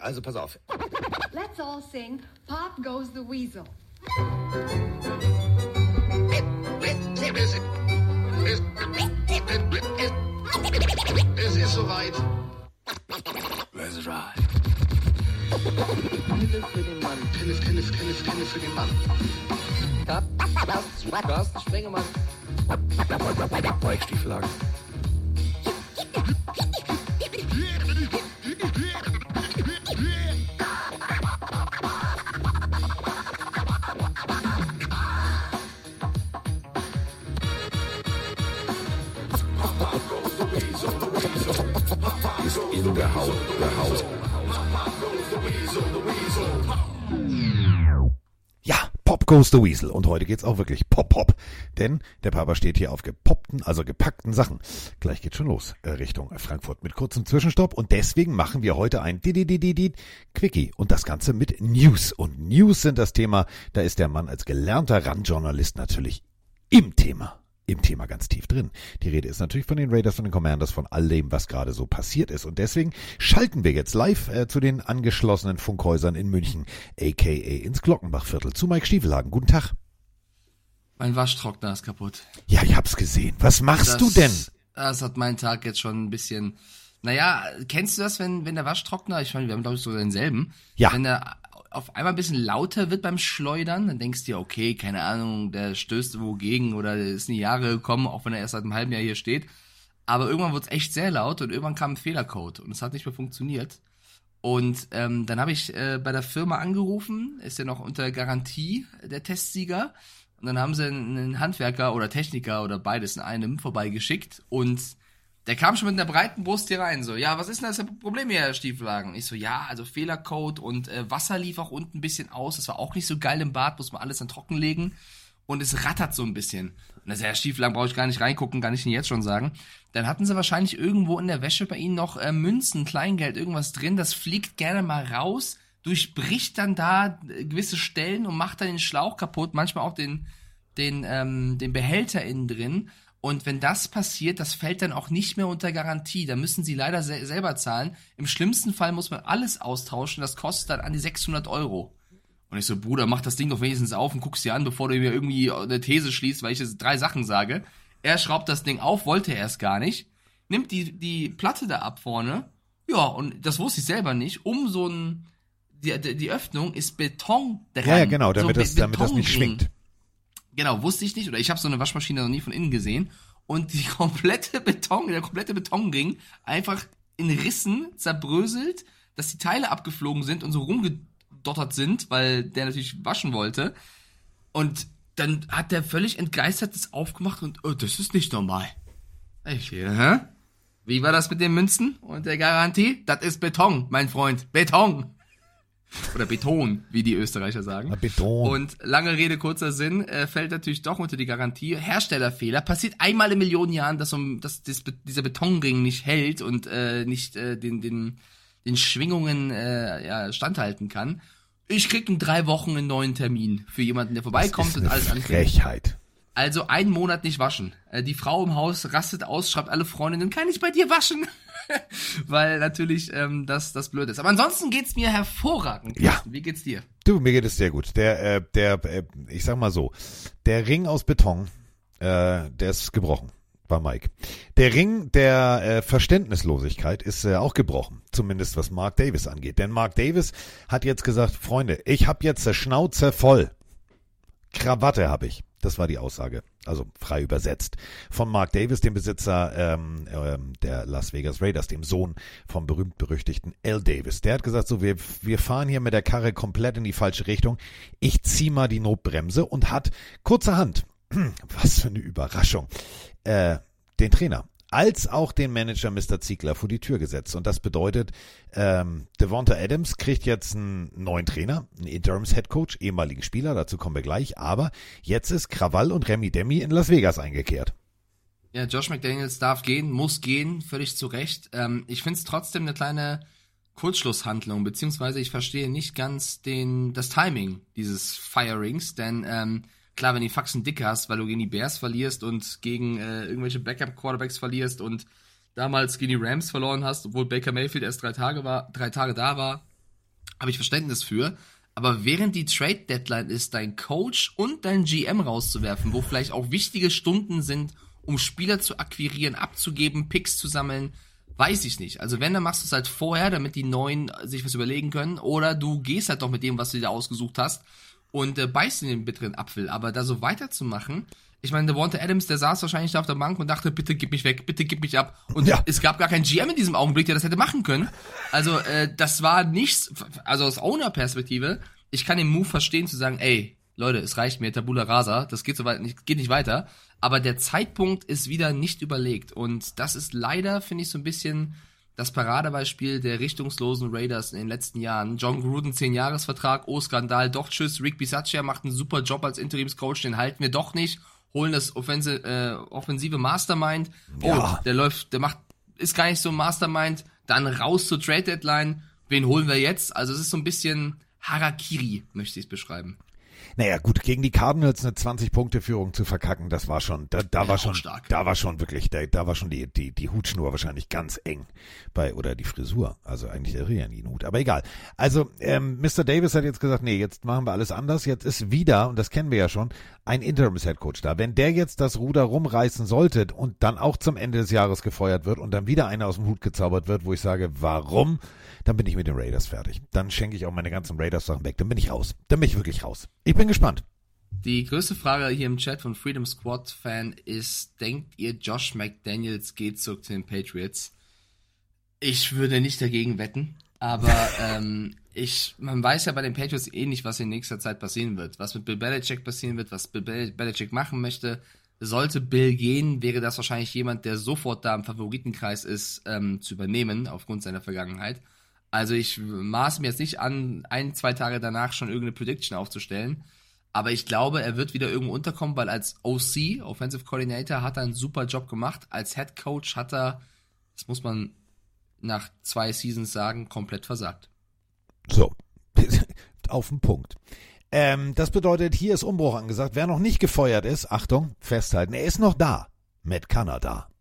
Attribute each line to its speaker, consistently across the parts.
Speaker 1: Also pass auf.
Speaker 2: Let's all sing Pop Goes the Weasel.
Speaker 1: Es ist soweit.
Speaker 3: Let's ride.
Speaker 1: Pille für den Mann. Pille, Pille, Pille, Pille für den Mann.
Speaker 3: Carsten Spengemann. Weichstiefelagen. In
Speaker 4: goes the Weasel. Und heute geht's auch wirklich Pop Pop. Denn der Papa steht hier auf gepoppten, also gepackten Sachen. Gleich geht's schon los, äh, Richtung Frankfurt mit kurzem Zwischenstopp. Und deswegen machen wir heute ein Dididididid Quickie. Und das Ganze mit News. Und News sind das Thema. Da ist der Mann als gelernter Randjournalist natürlich im Thema im Thema ganz tief drin. Die Rede ist natürlich von den Raiders, von den Commanders, von all dem, was gerade so passiert ist. Und deswegen schalten wir jetzt live äh, zu den angeschlossenen Funkhäusern in München, aka ins Glockenbachviertel, zu Mike Stiefelhagen. Guten Tag.
Speaker 5: Mein Waschtrockner ist kaputt.
Speaker 4: Ja, ich hab's gesehen. Was machst
Speaker 5: das,
Speaker 4: du denn?
Speaker 5: Das hat meinen Tag jetzt schon ein bisschen. Naja, kennst du das, wenn, wenn der Waschtrockner, ich meine, wir haben glaube ich so denselben,
Speaker 4: Ja.
Speaker 5: wenn der auf einmal ein bisschen lauter wird beim Schleudern, dann denkst du dir, okay, keine Ahnung, der stößt wogegen oder der ist in die Jahre gekommen, auch wenn er erst seit einem halben Jahr hier steht. Aber irgendwann wurde es echt sehr laut und irgendwann kam ein Fehlercode und es hat nicht mehr funktioniert. Und ähm, dann habe ich äh, bei der Firma angerufen, ist ja noch unter Garantie der Testsieger. Und dann haben sie einen Handwerker oder Techniker oder beides in einem vorbeigeschickt und der kam schon mit einer breiten Brust hier rein, so, ja, was ist denn das Problem hier, Herr Stieflagen? Ich so, ja, also Fehlercode und äh, Wasser lief auch unten ein bisschen aus. Das war auch nicht so geil im Bad, muss man alles dann trocken legen. Und es rattert so ein bisschen. Und das Herr Stieflagen brauche ich gar nicht reingucken, kann ich Ihnen jetzt schon sagen. Dann hatten sie wahrscheinlich irgendwo in der Wäsche bei Ihnen noch äh, Münzen, Kleingeld, irgendwas drin. Das fliegt gerne mal raus, durchbricht dann da äh, gewisse Stellen und macht dann den Schlauch kaputt, manchmal auch den, den, ähm, den Behälter innen drin. Und wenn das passiert, das fällt dann auch nicht mehr unter Garantie. Da müssen sie leider se selber zahlen. Im schlimmsten Fall muss man alles austauschen. Das kostet dann an die 600 Euro. Und ich so, Bruder, mach das Ding doch wenigstens auf und guck's dir an, bevor du mir irgendwie eine These schließt, weil ich jetzt drei Sachen sage. Er schraubt das Ding auf, wollte er erst gar nicht. Nimmt die, die Platte da ab vorne. Ja, und das wusste ich selber nicht. Um so ein, die, die, Öffnung ist Beton dran.
Speaker 4: Ja, ja, genau, damit,
Speaker 5: so
Speaker 4: das, damit das nicht schwingt.
Speaker 5: Genau, wusste ich nicht. Oder ich habe so eine Waschmaschine noch nie von innen gesehen. Und die komplette Beton, der komplette Betonring einfach in Rissen zerbröselt, dass die Teile abgeflogen sind und so rumgedottert sind, weil der natürlich waschen wollte. Und dann hat der völlig entgeistert das aufgemacht und, oh, das ist nicht normal. Ich, hä? Wie war das mit den Münzen und der Garantie? Das ist Beton, mein Freund. Beton. Oder Beton, wie die Österreicher sagen.
Speaker 4: Beton.
Speaker 5: Und lange Rede, kurzer Sinn, äh, fällt natürlich doch unter die Garantie. Herstellerfehler. Passiert einmal in Millionen Jahren, dass, um, dass das, dieser Betonring nicht hält und äh, nicht äh, den, den, den Schwingungen äh, ja, standhalten kann. Ich krieg in drei Wochen einen neuen Termin für jemanden, der vorbeikommt und alles anfängt.
Speaker 4: Frechheit.
Speaker 5: Also einen Monat nicht waschen. Äh, die Frau im Haus rastet aus, schreibt alle Freundinnen, kann ich bei dir waschen? Weil natürlich ähm, das, das blöd ist. Aber ansonsten geht's mir hervorragend.
Speaker 4: Ja.
Speaker 5: Wie geht's dir?
Speaker 4: Du, mir geht es sehr gut. Der, äh, der, äh, ich sag mal so, der Ring aus Beton, äh, der ist gebrochen, war Mike. Der Ring der äh, Verständnislosigkeit ist äh, auch gebrochen, zumindest was Mark Davis angeht. Denn Mark Davis hat jetzt gesagt, Freunde, ich hab jetzt die Schnauze voll. Krawatte habe ich. Das war die Aussage, also frei übersetzt. Von Mark Davis, dem Besitzer ähm, ähm, der Las Vegas Raiders, dem Sohn vom berühmt-berüchtigten L. Davis. Der hat gesagt, so, wir, wir fahren hier mit der Karre komplett in die falsche Richtung. Ich zieh mal die Notbremse und hat kurzerhand, was für eine Überraschung, äh, den Trainer als auch den Manager Mr. Ziegler vor die Tür gesetzt. Und das bedeutet, ähm, Devonta Adams kriegt jetzt einen neuen Trainer, einen Interims-Headcoach, ehemaligen Spieler, dazu kommen wir gleich. Aber jetzt ist Krawall und Remy Demi in Las Vegas eingekehrt.
Speaker 5: Ja, Josh McDaniels darf gehen, muss gehen, völlig zu Recht. Ähm, ich find's trotzdem eine kleine Kurzschlusshandlung, beziehungsweise ich verstehe nicht ganz den, das Timing dieses Firings, denn ähm, klar, wenn du die Faxen dick hast, weil du gegen die Bears verlierst und gegen äh, irgendwelche Backup-Quarterbacks verlierst und damals gegen die Rams verloren hast, obwohl Baker Mayfield erst drei Tage war, drei Tage da war, habe ich Verständnis für. Aber während die Trade Deadline ist, dein Coach und dein GM rauszuwerfen, wo vielleicht auch wichtige Stunden sind, um Spieler zu akquirieren, abzugeben, Picks zu sammeln, weiß ich nicht. Also wenn, dann machst du es halt vorher, damit die Neuen sich was überlegen können. Oder du gehst halt doch mit dem, was du dir ausgesucht hast und äh, beißt in den bitteren Apfel. Aber da so weiterzumachen, ich meine, der Walter Adams, der saß wahrscheinlich da auf der Bank und dachte, bitte gib mich weg, bitte gib mich ab. Und
Speaker 4: Ja.
Speaker 5: es gab gar keinen GM in diesem Augenblick, der das hätte machen können. Also äh, das war nichts, also aus Owner-Perspektive, ich kann den Move verstehen zu sagen, ey, Leute, es reicht mir, Tabula Rasa, das geht so weit, nicht, geht nicht weiter. Aber der Zeitpunkt ist wieder nicht überlegt. Und das ist leider, finde ich, so ein bisschen das Paradebeispiel der richtungslosen Raiders in den letzten Jahren. John Gruden, 10-Jahres-Vertrag, oh Skandal, doch tschüss. Rick Bisaccia macht einen super Job als Interimscoach, den halten wir doch nicht. Holen das Offense, äh, offensive Mastermind. Oh,
Speaker 4: Ja.
Speaker 5: der läuft, der macht, ist gar nicht so ein Mastermind. Dann raus zur Trade Deadline. Wen holen wir jetzt? Also es ist so ein bisschen Harakiri, möchte ich es beschreiben.
Speaker 4: Naja, gut, gegen die Cardinals eine 20-Punkte-Führung zu verkacken, das war schon, da, da war
Speaker 5: auch
Speaker 4: schon,
Speaker 5: stark.
Speaker 4: da war schon wirklich, da, da war schon die, die, die Hutschnur wahrscheinlich ganz eng bei, oder die Frisur, also eigentlich der Rianin-Hut, aber egal. Also, ähm, Mr. Davis hat jetzt gesagt, nee, jetzt machen wir alles anders, jetzt ist wieder, und das kennen wir ja schon, ein Interims-Headcoach da. Wenn der jetzt das Ruder rumreißen sollte und dann auch zum Ende des Jahres gefeuert wird und dann wieder einer aus dem Hut gezaubert wird, wo ich sage, warum? Dann bin ich mit den Raiders fertig. Dann schenke ich auch meine ganzen Raiders-Sachen weg. Dann bin ich raus. Dann bin ich wirklich raus. Ich bin gespannt.
Speaker 5: Die größte Frage hier im Chat von Freedom Squad Fan ist, denkt ihr Josh McDaniels geht zurück zu den Patriots? Ich würde nicht dagegen wetten, aber ähm, ich, man weiß ja bei den Patriots eh nicht, was in nächster Zeit passieren wird. Was mit Bill Belichick passieren wird, was Bill Bel- Belichick machen möchte. Sollte Bill gehen, wäre das wahrscheinlich jemand, der sofort da im Favoritenkreis ist, ähm, zu übernehmen, aufgrund seiner Vergangenheit. Also ich maße mir jetzt nicht an, ein, zwei Tage danach schon irgendeine Prediction aufzustellen. Aber ich glaube, er wird wieder irgendwo unterkommen, weil als OC, Offensive Coordinator, hat er einen super Job gemacht. Als Head Coach hat er, das muss man nach zwei Seasons sagen, komplett versagt.
Speaker 4: So, auf den Punkt. Ähm, das bedeutet, hier ist Umbruch angesagt. Wer noch nicht gefeuert ist, Achtung, festhalten, er ist noch da. Matt Kanada.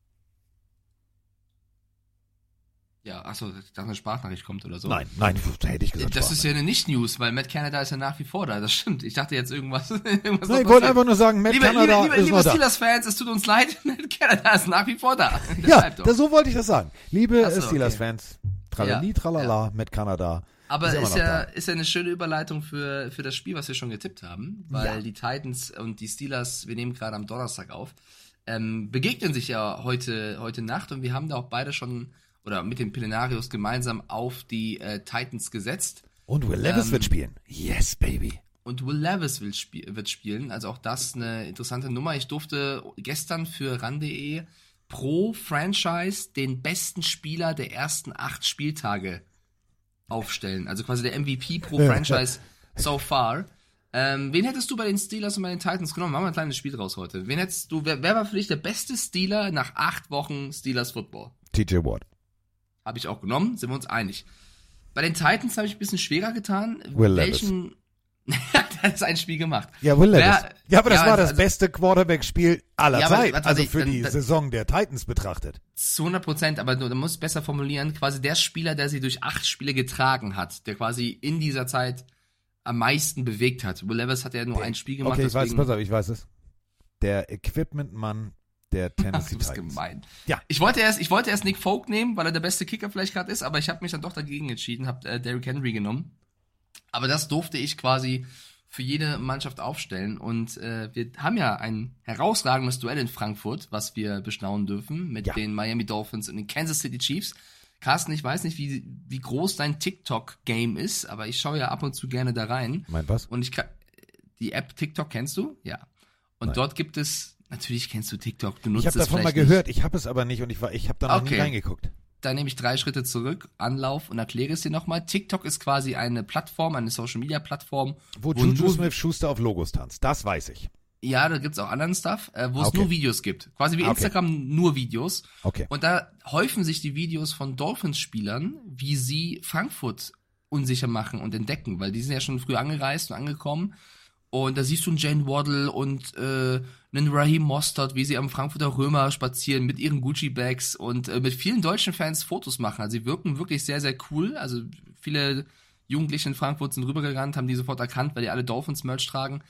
Speaker 5: Ja, achso, dass eine Sprachnachricht kommt oder so.
Speaker 4: Nein, nein, hätte ich gesagt.
Speaker 5: Das ist ja eine Nicht-News, weil Matt Canada ist ja nach wie vor da. Das stimmt. Ich dachte jetzt irgendwas. irgendwas
Speaker 4: Nein, ich wollte einfach nur sagen, Matt
Speaker 5: Liebe,
Speaker 4: Kanada
Speaker 5: liebe, liebe,
Speaker 4: ist
Speaker 5: liebe
Speaker 4: noch da.
Speaker 5: Steelers-Fans, es tut uns leid, Matt Canada ist nach wie vor da.
Speaker 4: Ja, das, so wollte ich das sagen. Liebe
Speaker 5: so,
Speaker 4: Steelers-Fans, tralali,
Speaker 5: Ja,
Speaker 4: tralala, Matt Kanada.
Speaker 5: Aber
Speaker 4: ist
Speaker 5: ist, ja, ist ja eine schöne Überleitung für, für das Spiel, was wir schon getippt haben, weil
Speaker 4: Ja.
Speaker 5: die Titans und die Steelers, wir nehmen gerade am Donnerstag auf, ähm, begegnen sich ja heute, heute Nacht und wir haben da auch beide schon, oder mit den Pillenarios gemeinsam auf die äh, Titans gesetzt.
Speaker 4: Und Will Levis
Speaker 5: Ähm,
Speaker 4: wird spielen. Yes, baby.
Speaker 5: Und Will Levis will spie wird spielen. Also auch das eine interessante Nummer. Ich durfte gestern für RAN.de pro Franchise den besten Spieler der ersten acht Spieltage aufstellen. Also quasi der MVP pro Franchise so far. Ähm, wen hättest du bei den Steelers und bei den Titans genommen? Machen wir ein kleines Spiel draus heute. Wen hättest du, wer, wer war für dich der beste Steeler nach acht Wochen Steelers Football?
Speaker 4: TJ Watt.
Speaker 5: Habe ich auch genommen, sind wir uns einig. Bei den Titans habe ich ein bisschen schwerer getan.
Speaker 4: Will.
Speaker 5: Welchen. das ist ein Spiel gemacht.
Speaker 4: Ja, Will Levis. Ja, aber das
Speaker 5: ja,
Speaker 4: war das
Speaker 5: also-
Speaker 4: beste Quarterback-Spiel aller
Speaker 5: Ja, aber
Speaker 4: Zeit.
Speaker 5: warte,
Speaker 4: also für
Speaker 5: dann-
Speaker 4: die
Speaker 5: dann-
Speaker 4: Saison der Titans betrachtet.
Speaker 5: Zu 100 Prozent, aber du, du musst besser formulieren, quasi der Spieler, der sie durch acht Spiele getragen hat, der quasi in dieser Zeit am meisten bewegt hat. Will Levis hat ja nur ein Spiel gemacht,
Speaker 4: okay, ich weiß,
Speaker 5: deswegen,
Speaker 4: pass auf, ich weiß es. Der Equipment-Mann der Tennessee
Speaker 5: du bist
Speaker 4: Titans.
Speaker 5: gemein.
Speaker 4: Ja.
Speaker 5: Ich wollte erst, ich wollte erst Nick Folk nehmen, weil er der beste Kicker vielleicht gerade ist, aber ich habe mich dann doch dagegen entschieden, habe äh, Derrick Henry genommen. Aber das durfte ich quasi für jede Mannschaft aufstellen und äh, wir haben ja ein herausragendes Duell in Frankfurt, was wir bestaunen dürfen mit
Speaker 4: Ja.
Speaker 5: den Miami Dolphins und den Kansas City Chiefs. Carsten, ich weiß nicht, wie, wie groß dein TikTok-Game ist, aber ich schaue ja ab und zu gerne da rein.
Speaker 4: Mein was?
Speaker 5: Und ich kann, die App TikTok kennst du? Ja. Und
Speaker 4: Nein.
Speaker 5: dort gibt es, natürlich kennst du TikTok, du nutzt
Speaker 4: Ich habe davon mal gehört, ich habe es aber nicht und ich war, ich habe da noch nie
Speaker 5: Okay.
Speaker 4: reingeguckt.
Speaker 5: Nicht. Da nehme ich drei Schritte zurück, Anlauf und erkläre es dir nochmal. TikTok ist quasi eine Plattform, eine Social-Media-Plattform.
Speaker 4: Wo
Speaker 5: wo
Speaker 4: Juju Smith Schuster auf Logos tanzt, das weiß ich.
Speaker 5: Ja, da gibt's auch anderen Stuff, äh, wo es
Speaker 4: Okay.
Speaker 5: nur Videos gibt. Quasi wie
Speaker 4: Okay.
Speaker 5: Instagram nur Videos.
Speaker 4: Okay.
Speaker 5: Und da häufen sich die Videos von Dolphins-Spielern, wie sie Frankfurt unsicher machen und entdecken, weil die sind ja schon früh angereist und angekommen. Und da siehst du einen Jane Waddle und äh, einen Raheem Mostert, wie sie am Frankfurter Römer spazieren mit ihren Gucci-Bags und äh, mit vielen deutschen Fans Fotos machen. Also sie wirken wirklich sehr, sehr cool. Also viele Jugendliche in Frankfurt sind rübergerannt, haben die sofort erkannt, weil die alle Dolphins-Merch tragen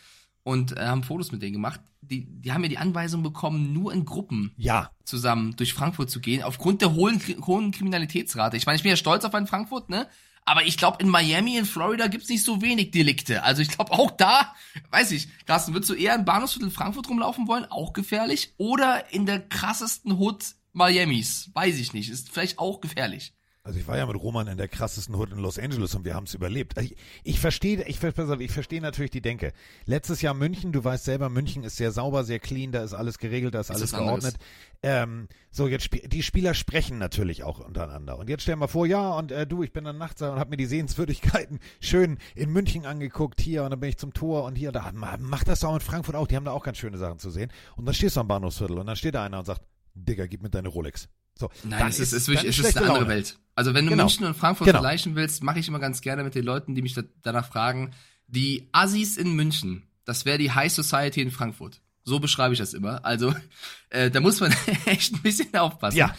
Speaker 5: und äh, haben Fotos mit denen gemacht. Die, die haben ja die Anweisung bekommen, nur in Gruppen
Speaker 4: Ja,
Speaker 5: zusammen durch Frankfurt zu gehen, aufgrund der hohen, hohen Kriminalitätsrate. Ich meine, ich bin ja stolz auf einen Frankfurt, ne? Aber ich glaube, in Miami, in Florida gibt's nicht so wenig Delikte. Also ich glaube, auch da, weiß ich, Carsten, würdest du eher im Bahnhofsviertel Frankfurt rumlaufen wollen? Auch gefährlich? Oder in der krassesten Hood Miamis? Weiß ich nicht. Ist vielleicht auch gefährlich.
Speaker 4: Also ich war ja mit Roman in der krassesten Hood in Los Angeles und wir haben es überlebt. Also ich, ich verstehe, ich, ich verstehe natürlich die Denke. Letztes Jahr München, du weißt selber, München ist sehr sauber, sehr clean, da ist alles geregelt, da ist, alles
Speaker 5: was anderes.
Speaker 4: geordnet. Ähm, so jetzt sp die Spieler sprechen natürlich auch untereinander. Und jetzt stell mal vor, ja und äh, du, ich bin dann nachts da und habe mir die Sehenswürdigkeiten schön in München angeguckt hier und dann bin ich zum Tor und hier da ma- mach das doch in Frankfurt auch. Die haben da auch ganz schöne Sachen zu sehen. Und dann stehst du am Bahnhofsviertel und dann steht da einer und sagt, Digga, gib mir deine Rolex. So,
Speaker 5: Nein, es ist, es ist, wirklich, es ist eine andere
Speaker 4: Laune.
Speaker 5: Welt. Also wenn du
Speaker 4: Genau.
Speaker 5: München und Frankfurt
Speaker 4: Genau.
Speaker 5: vergleichen willst, mache ich immer ganz gerne mit den Leuten, die mich da, danach fragen. Die Assis in München, das wäre die High Society in Frankfurt. So beschreibe ich das immer. Also äh, da muss man echt ein bisschen aufpassen.
Speaker 4: Ja.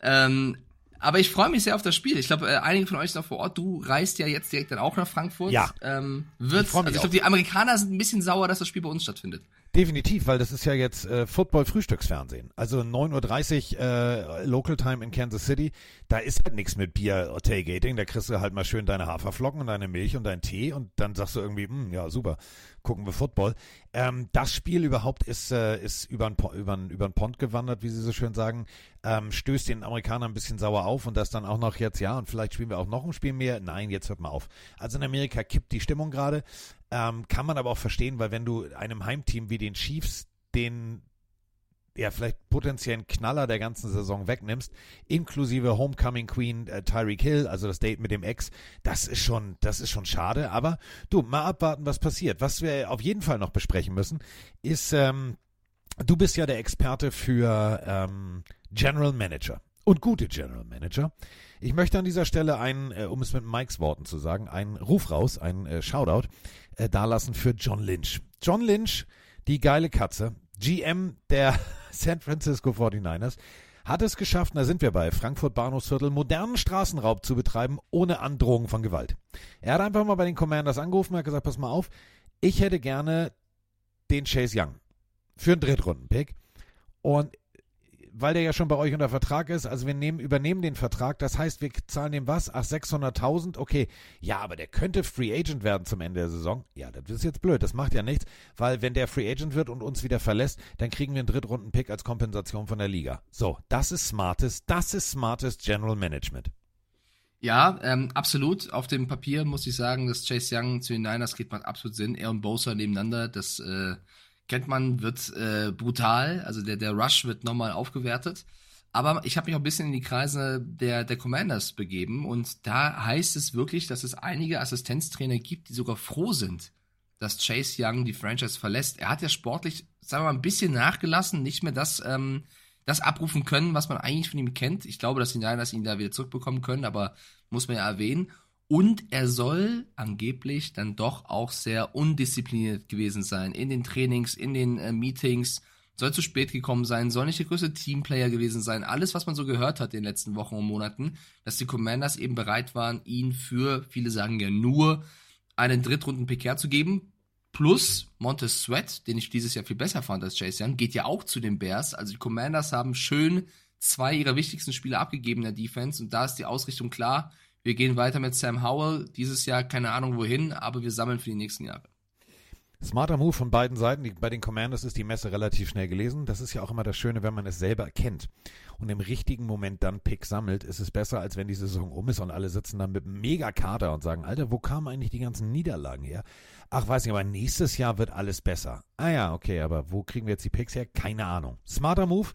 Speaker 5: Ähm, aber ich freue mich sehr auf das Spiel. Ich glaube, äh, einige von euch sind auch vor Ort. Du reist ja jetzt direkt dann auch nach Frankfurt.
Speaker 4: Ja.
Speaker 5: Ähm, wird,
Speaker 4: Ich
Speaker 5: also ich glaube, die Amerikaner sind ein bisschen sauer, dass das Spiel bei uns stattfindet.
Speaker 4: Definitiv, weil das ist ja jetzt äh, Football-Frühstücksfernsehen. Also 9.30 Uhr äh, Local Time in Kansas City. Da ist halt nichts mit Bier oder Tailgating. Da kriegst du halt mal schön deine Haferflocken und deine Milch und deinen Tee und dann sagst du irgendwie, hm, ja super, gucken wir Football. Ähm, das Spiel überhaupt ist, äh, ist über den über über Pond gewandert, wie sie so schön sagen. Ähm, stößt den Amerikanern ein bisschen sauer auf und das dann auch noch jetzt, ja, und vielleicht spielen wir auch noch ein Spiel mehr. Nein, jetzt hört mal auf. Also in Amerika kippt die Stimmung gerade. Ähm, kann man aber auch verstehen, weil wenn du einem Heimteam wie den Chiefs den ja, vielleicht potenziellen Knaller der ganzen Saison wegnimmst, inklusive Homecoming Queen äh, Tyreek Hill, also das Date mit dem Ex, das ist schon, das ist schon schade. Aber du, mal abwarten, was passiert. Was wir auf jeden Fall noch besprechen müssen, ist, ähm, du bist ja der Experte für ähm, General Manager und gute General Manager. Ich möchte an dieser Stelle einen, äh, um es mit Mikes Worten zu sagen, einen Ruf raus, einen äh, Shoutout äh, dalassen für John Lynch. John Lynch, die geile Katze, GM der San Francisco 49ers, hat es geschafft, da sind wir bei Frankfurt Bahnhofsviertel, modernen Straßenraub zu betreiben, ohne Androhung von Gewalt. Er hat einfach mal bei den Commanders angerufen und hat gesagt, pass mal auf, ich hätte gerne den Chase Young für einen Drittrunden-Pick. Und weil der ja schon bei euch unter Vertrag ist, also wir nehmen, übernehmen den Vertrag, das heißt, wir zahlen dem was? Ach, 600.000? Okay, ja, aber der könnte Free Agent werden zum Ende der Saison. Ja, das ist jetzt blöd, das macht ja nichts, weil wenn der Free Agent wird und uns wieder verlässt, dann kriegen wir einen Drittrunden-Pick als Kompensation von der Liga. So, das ist smartes, das ist smartes General Management.
Speaker 5: Ja, ähm, absolut. Auf dem Papier muss ich sagen, dass Chase Young zu den Niners geht macht absolut Sinn. Er und Bosa nebeneinander, das äh, kennt man, wird äh, brutal. Also der, der Rush wird nochmal aufgewertet. Aber ich habe mich auch ein bisschen in die Kreise der, der Commanders begeben und da heißt es wirklich, dass es einige Assistenztrainer gibt, die sogar froh sind, dass Chase Young die Franchise verlässt. Er hat ja sportlich, sagen wir mal, ein bisschen nachgelassen, nicht mehr das, ähm, das abrufen können, was man eigentlich von ihm kennt. Ich glaube, dass die Niners ihn da wieder zurückbekommen können, aber muss man ja erwähnen. Und er soll angeblich dann doch auch sehr undiszipliniert gewesen sein in den Trainings, in den äh, Meetings, soll zu spät gekommen sein, soll nicht der größte Teamplayer gewesen sein. Alles, was man so gehört hat in den letzten Wochen und Monaten, dass die Commanders eben bereit waren, ihn für, viele sagen ja nur, einen Drittrunden-Pick herzugeben. Plus Montez Sweat, den ich dieses Jahr viel besser fand als Chase Young, geht ja auch zu den Bears. Also die Commanders haben schön zwei ihrer wichtigsten Spieler abgegeben in der Defense und da ist die Ausrichtung klar. Wir gehen weiter mit Sam Howell. Dieses Jahr keine Ahnung wohin, aber wir sammeln für die nächsten Jahre.
Speaker 4: Smarter Move von beiden Seiten. Bei den Commanders ist die Messe relativ schnell gelesen. Das ist ja auch immer das Schöne, wenn man es selber kennt und im richtigen Moment dann Pick sammelt, ist es besser, als wenn die Saison um ist und alle sitzen dann mit einem Mega-Kader und sagen, Alter, wo kamen eigentlich die ganzen Niederlagen her? Ach, weiß nicht, aber nächstes Jahr wird alles besser. Ah ja, okay, aber wo kriegen wir jetzt die Picks her? Keine Ahnung. Smarter Move.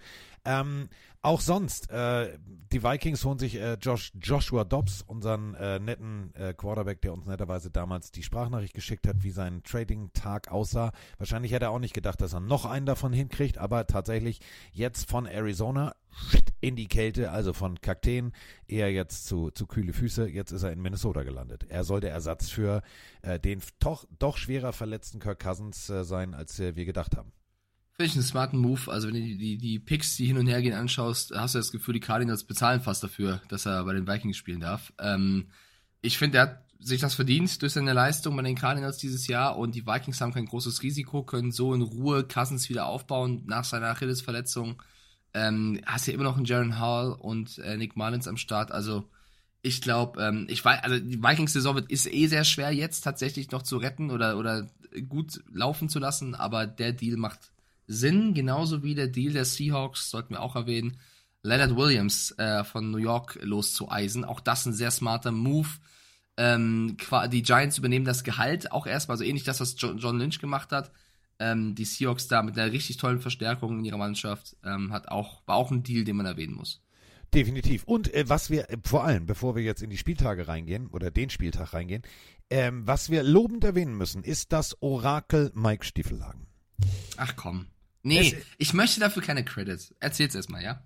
Speaker 4: Ähm, auch sonst, äh, die Vikings holen sich äh, Josh, Joshua Dobbs, unseren äh, netten äh, Quarterback, der uns netterweise damals die Sprachnachricht geschickt hat, wie sein Trading-Tag aussah. Wahrscheinlich hätte er auch nicht gedacht, dass er noch einen davon hinkriegt, aber tatsächlich jetzt von Arizona in die Kälte, also von Kakteen eher jetzt zu, zu kühle Füße. Jetzt ist er in Minnesota gelandet. Er soll der Ersatz für äh, den doch, doch schwerer verletzten Kirk Cousins äh, sein, als äh, wir gedacht haben.
Speaker 5: Finde ich einen smarten Move. Also wenn du die, die, die Picks, die hin und her gehen, anschaust, hast du das Gefühl, die Cardinals bezahlen fast dafür, dass er bei den Vikings spielen darf. Ähm, ich finde, er hat sich das verdient durch seine Leistung bei den Cardinals dieses Jahr und die Vikings haben kein großes Risiko, können so in Ruhe Cousins wieder aufbauen nach seiner Achillesverletzung. Ähm, hast ja immer noch einen Jaron Hall und äh, Nick Mullins am Start. Also ich glaube, ähm, ich weiß, also die Vikings-Saison ist eh sehr schwer jetzt tatsächlich noch zu retten oder oder gut laufen zu lassen, aber der Deal macht Sinn, genauso wie der Deal der Seahawks, sollten wir auch erwähnen, Leonard Williams äh, von New York loszueisen. Auch das ein sehr smarter Move. Ähm, die Giants übernehmen das Gehalt auch erstmal, so ähnlich das, was John Lynch gemacht hat. Ähm, die Seahawks da mit einer richtig tollen Verstärkung in ihrer Mannschaft ähm, hat auch, war auch ein Deal, den man erwähnen muss.
Speaker 4: Definitiv. Und äh, was wir äh, vor allem, bevor wir jetzt in die Spieltage reingehen oder den Spieltag reingehen, ähm, was wir lobend erwähnen müssen, ist das Orakel Mike Stiefelhagen.
Speaker 5: Ach komm. Nee, es, ich möchte dafür keine Credits. Erzähl's erstmal, ja?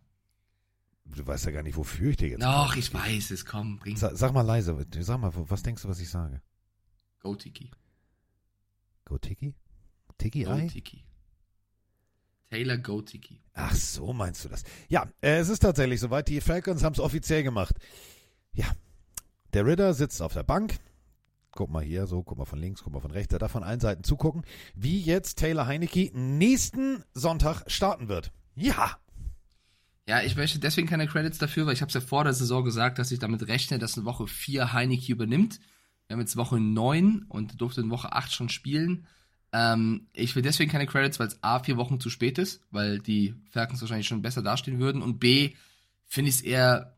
Speaker 4: Du weißt ja gar nicht, wofür ich dir jetzt.
Speaker 5: Doch, ich weiß es, komm, bring.
Speaker 4: Sag, sag, mal leise, sag mal, was denkst du, was ich sage?
Speaker 5: Go Tiki.
Speaker 4: Go Tiki? Tiki
Speaker 5: Go Tiki. Taylor Go Tiki.
Speaker 4: Ach so, meinst du das? Ja, äh, es ist tatsächlich soweit. Die Falcons haben es offiziell gemacht. Ja, der Ritter sitzt auf der Bank, guck mal hier, so, guck mal von links, guck mal von rechts, der darf von allen Seiten zugucken, wie jetzt Taylor Heinecke nächsten Sonntag starten wird. Ja!
Speaker 5: Ja, ich möchte deswegen keine Credits dafür, weil ich habe es ja vor der Saison gesagt, dass ich damit rechne, dass in Woche 4 Heinecke übernimmt. Wir haben jetzt Woche 9 und durfte in Woche 8 schon spielen. Ähm, ich will deswegen keine Credits, weil es A, vier Wochen zu spät ist, weil die Falcons wahrscheinlich schon besser dastehen würden und B, finde ich es eher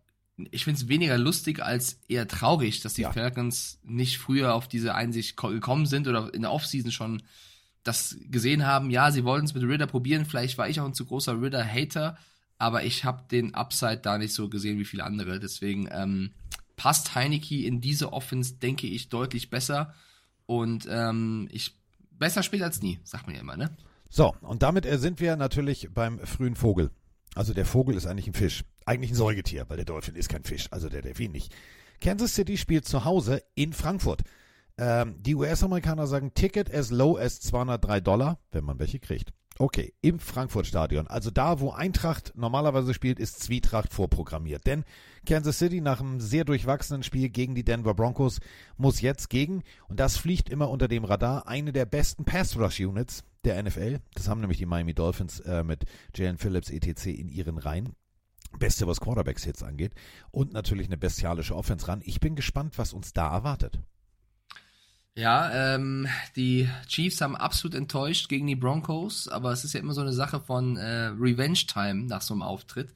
Speaker 5: ich finde es weniger lustig als eher traurig, dass die ja. Falcons nicht früher auf diese Einsicht gekommen sind oder in der Offseason schon das gesehen haben. Ja, sie wollten es mit Ritter probieren. Vielleicht war ich auch ein zu großer Ritter-Hater, aber ich habe den Upside da nicht so gesehen wie viele andere. Deswegen ähm, passt Heineke in diese Offense, denke ich, deutlich besser. Und ähm, ich besser spät als nie, sagt man ja immer, ne?
Speaker 4: So, und damit sind wir natürlich beim frühen Vogel. Also der Vogel ist eigentlich ein Fisch. Eigentlich ein Säugetier, weil der Dolphin ist kein Fisch, also der Delfin nicht. Kansas City spielt zu Hause in Frankfurt. Ähm, die US-Amerikaner sagen Ticket as low as 203 Dollar, wenn man welche kriegt. Okay, im Frankfurt-Stadion. Also da, wo Eintracht normalerweise spielt, ist Zwietracht vorprogrammiert. Denn Kansas City nach einem sehr durchwachsenen Spiel gegen die Denver Broncos muss jetzt gegen, und das fliegt immer unter dem Radar, eine der besten Pass-Rush-Units der NFL. Das haben nämlich die Miami Dolphins äh, mit Jalen Phillips etc. in ihren Reihen. Beste, was Quarterbacks-Hits angeht. Und natürlich eine bestialische Offense ran. Ich bin gespannt, was uns da erwartet.
Speaker 5: Ja, ähm, die Chiefs haben absolut enttäuscht gegen die Broncos, aber es ist ja immer so eine Sache von äh, Revenge-Time nach so einem Auftritt.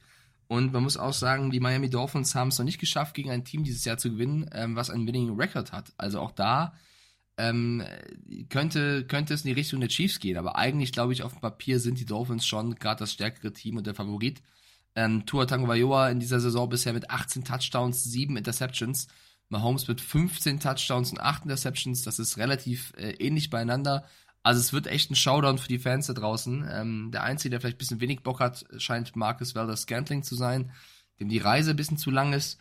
Speaker 5: Und man muss auch sagen, die Miami Dolphins haben es noch nicht geschafft, gegen ein Team dieses Jahr zu gewinnen, ähm, was einen Winning Record hat. Also auch da ähm, könnte, könnte es in die Richtung der Chiefs gehen. Aber eigentlich, glaube ich, auf dem Papier sind die Dolphins schon gerade das stärkere Team und der Favorit. Ähm, Tua Tagovailoa in dieser Saison bisher mit 18 Touchdowns, 7 Interceptions. Mahomes mit 15 Touchdowns und 8 Interceptions. Das ist relativ äh, ähnlich beieinander. Also es wird echt ein Showdown für die Fans da draußen. Ähm, der Einzige, der vielleicht ein bisschen wenig Bock hat, scheint Marcus Welder Scantling zu sein, dem die Reise ein bisschen zu lang ist.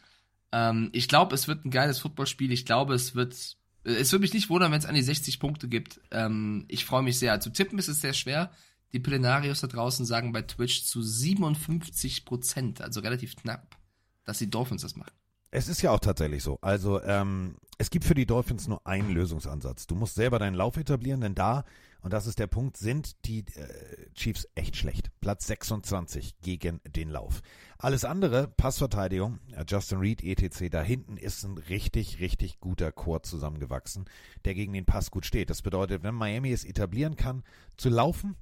Speaker 5: Ähm, ich glaube, es wird ein geiles Footballspiel. Ich glaube, es wird. Es würde mich nicht wundern, wenn es an die 60 Punkte gibt. Ähm, ich freue mich sehr. Zu tippen ist es sehr schwer. Die Plenarios da draußen sagen bei Twitch zu 57 Prozent, also relativ knapp, dass die Dolphins das machen.
Speaker 4: Es ist ja auch tatsächlich so. Also ähm, es gibt für die Dolphins nur einen Lösungsansatz. Du musst selber deinen Lauf etablieren, denn da, und das ist der Punkt, sind die äh, Chiefs echt schlecht. Platz 26 gegen den Lauf. Alles andere, Passverteidigung, äh, Justin Reed, etc., da hinten ist ein richtig, richtig guter Chor zusammengewachsen, der gegen den Pass gut steht. Das bedeutet, wenn Miami es etablieren kann, zu laufen,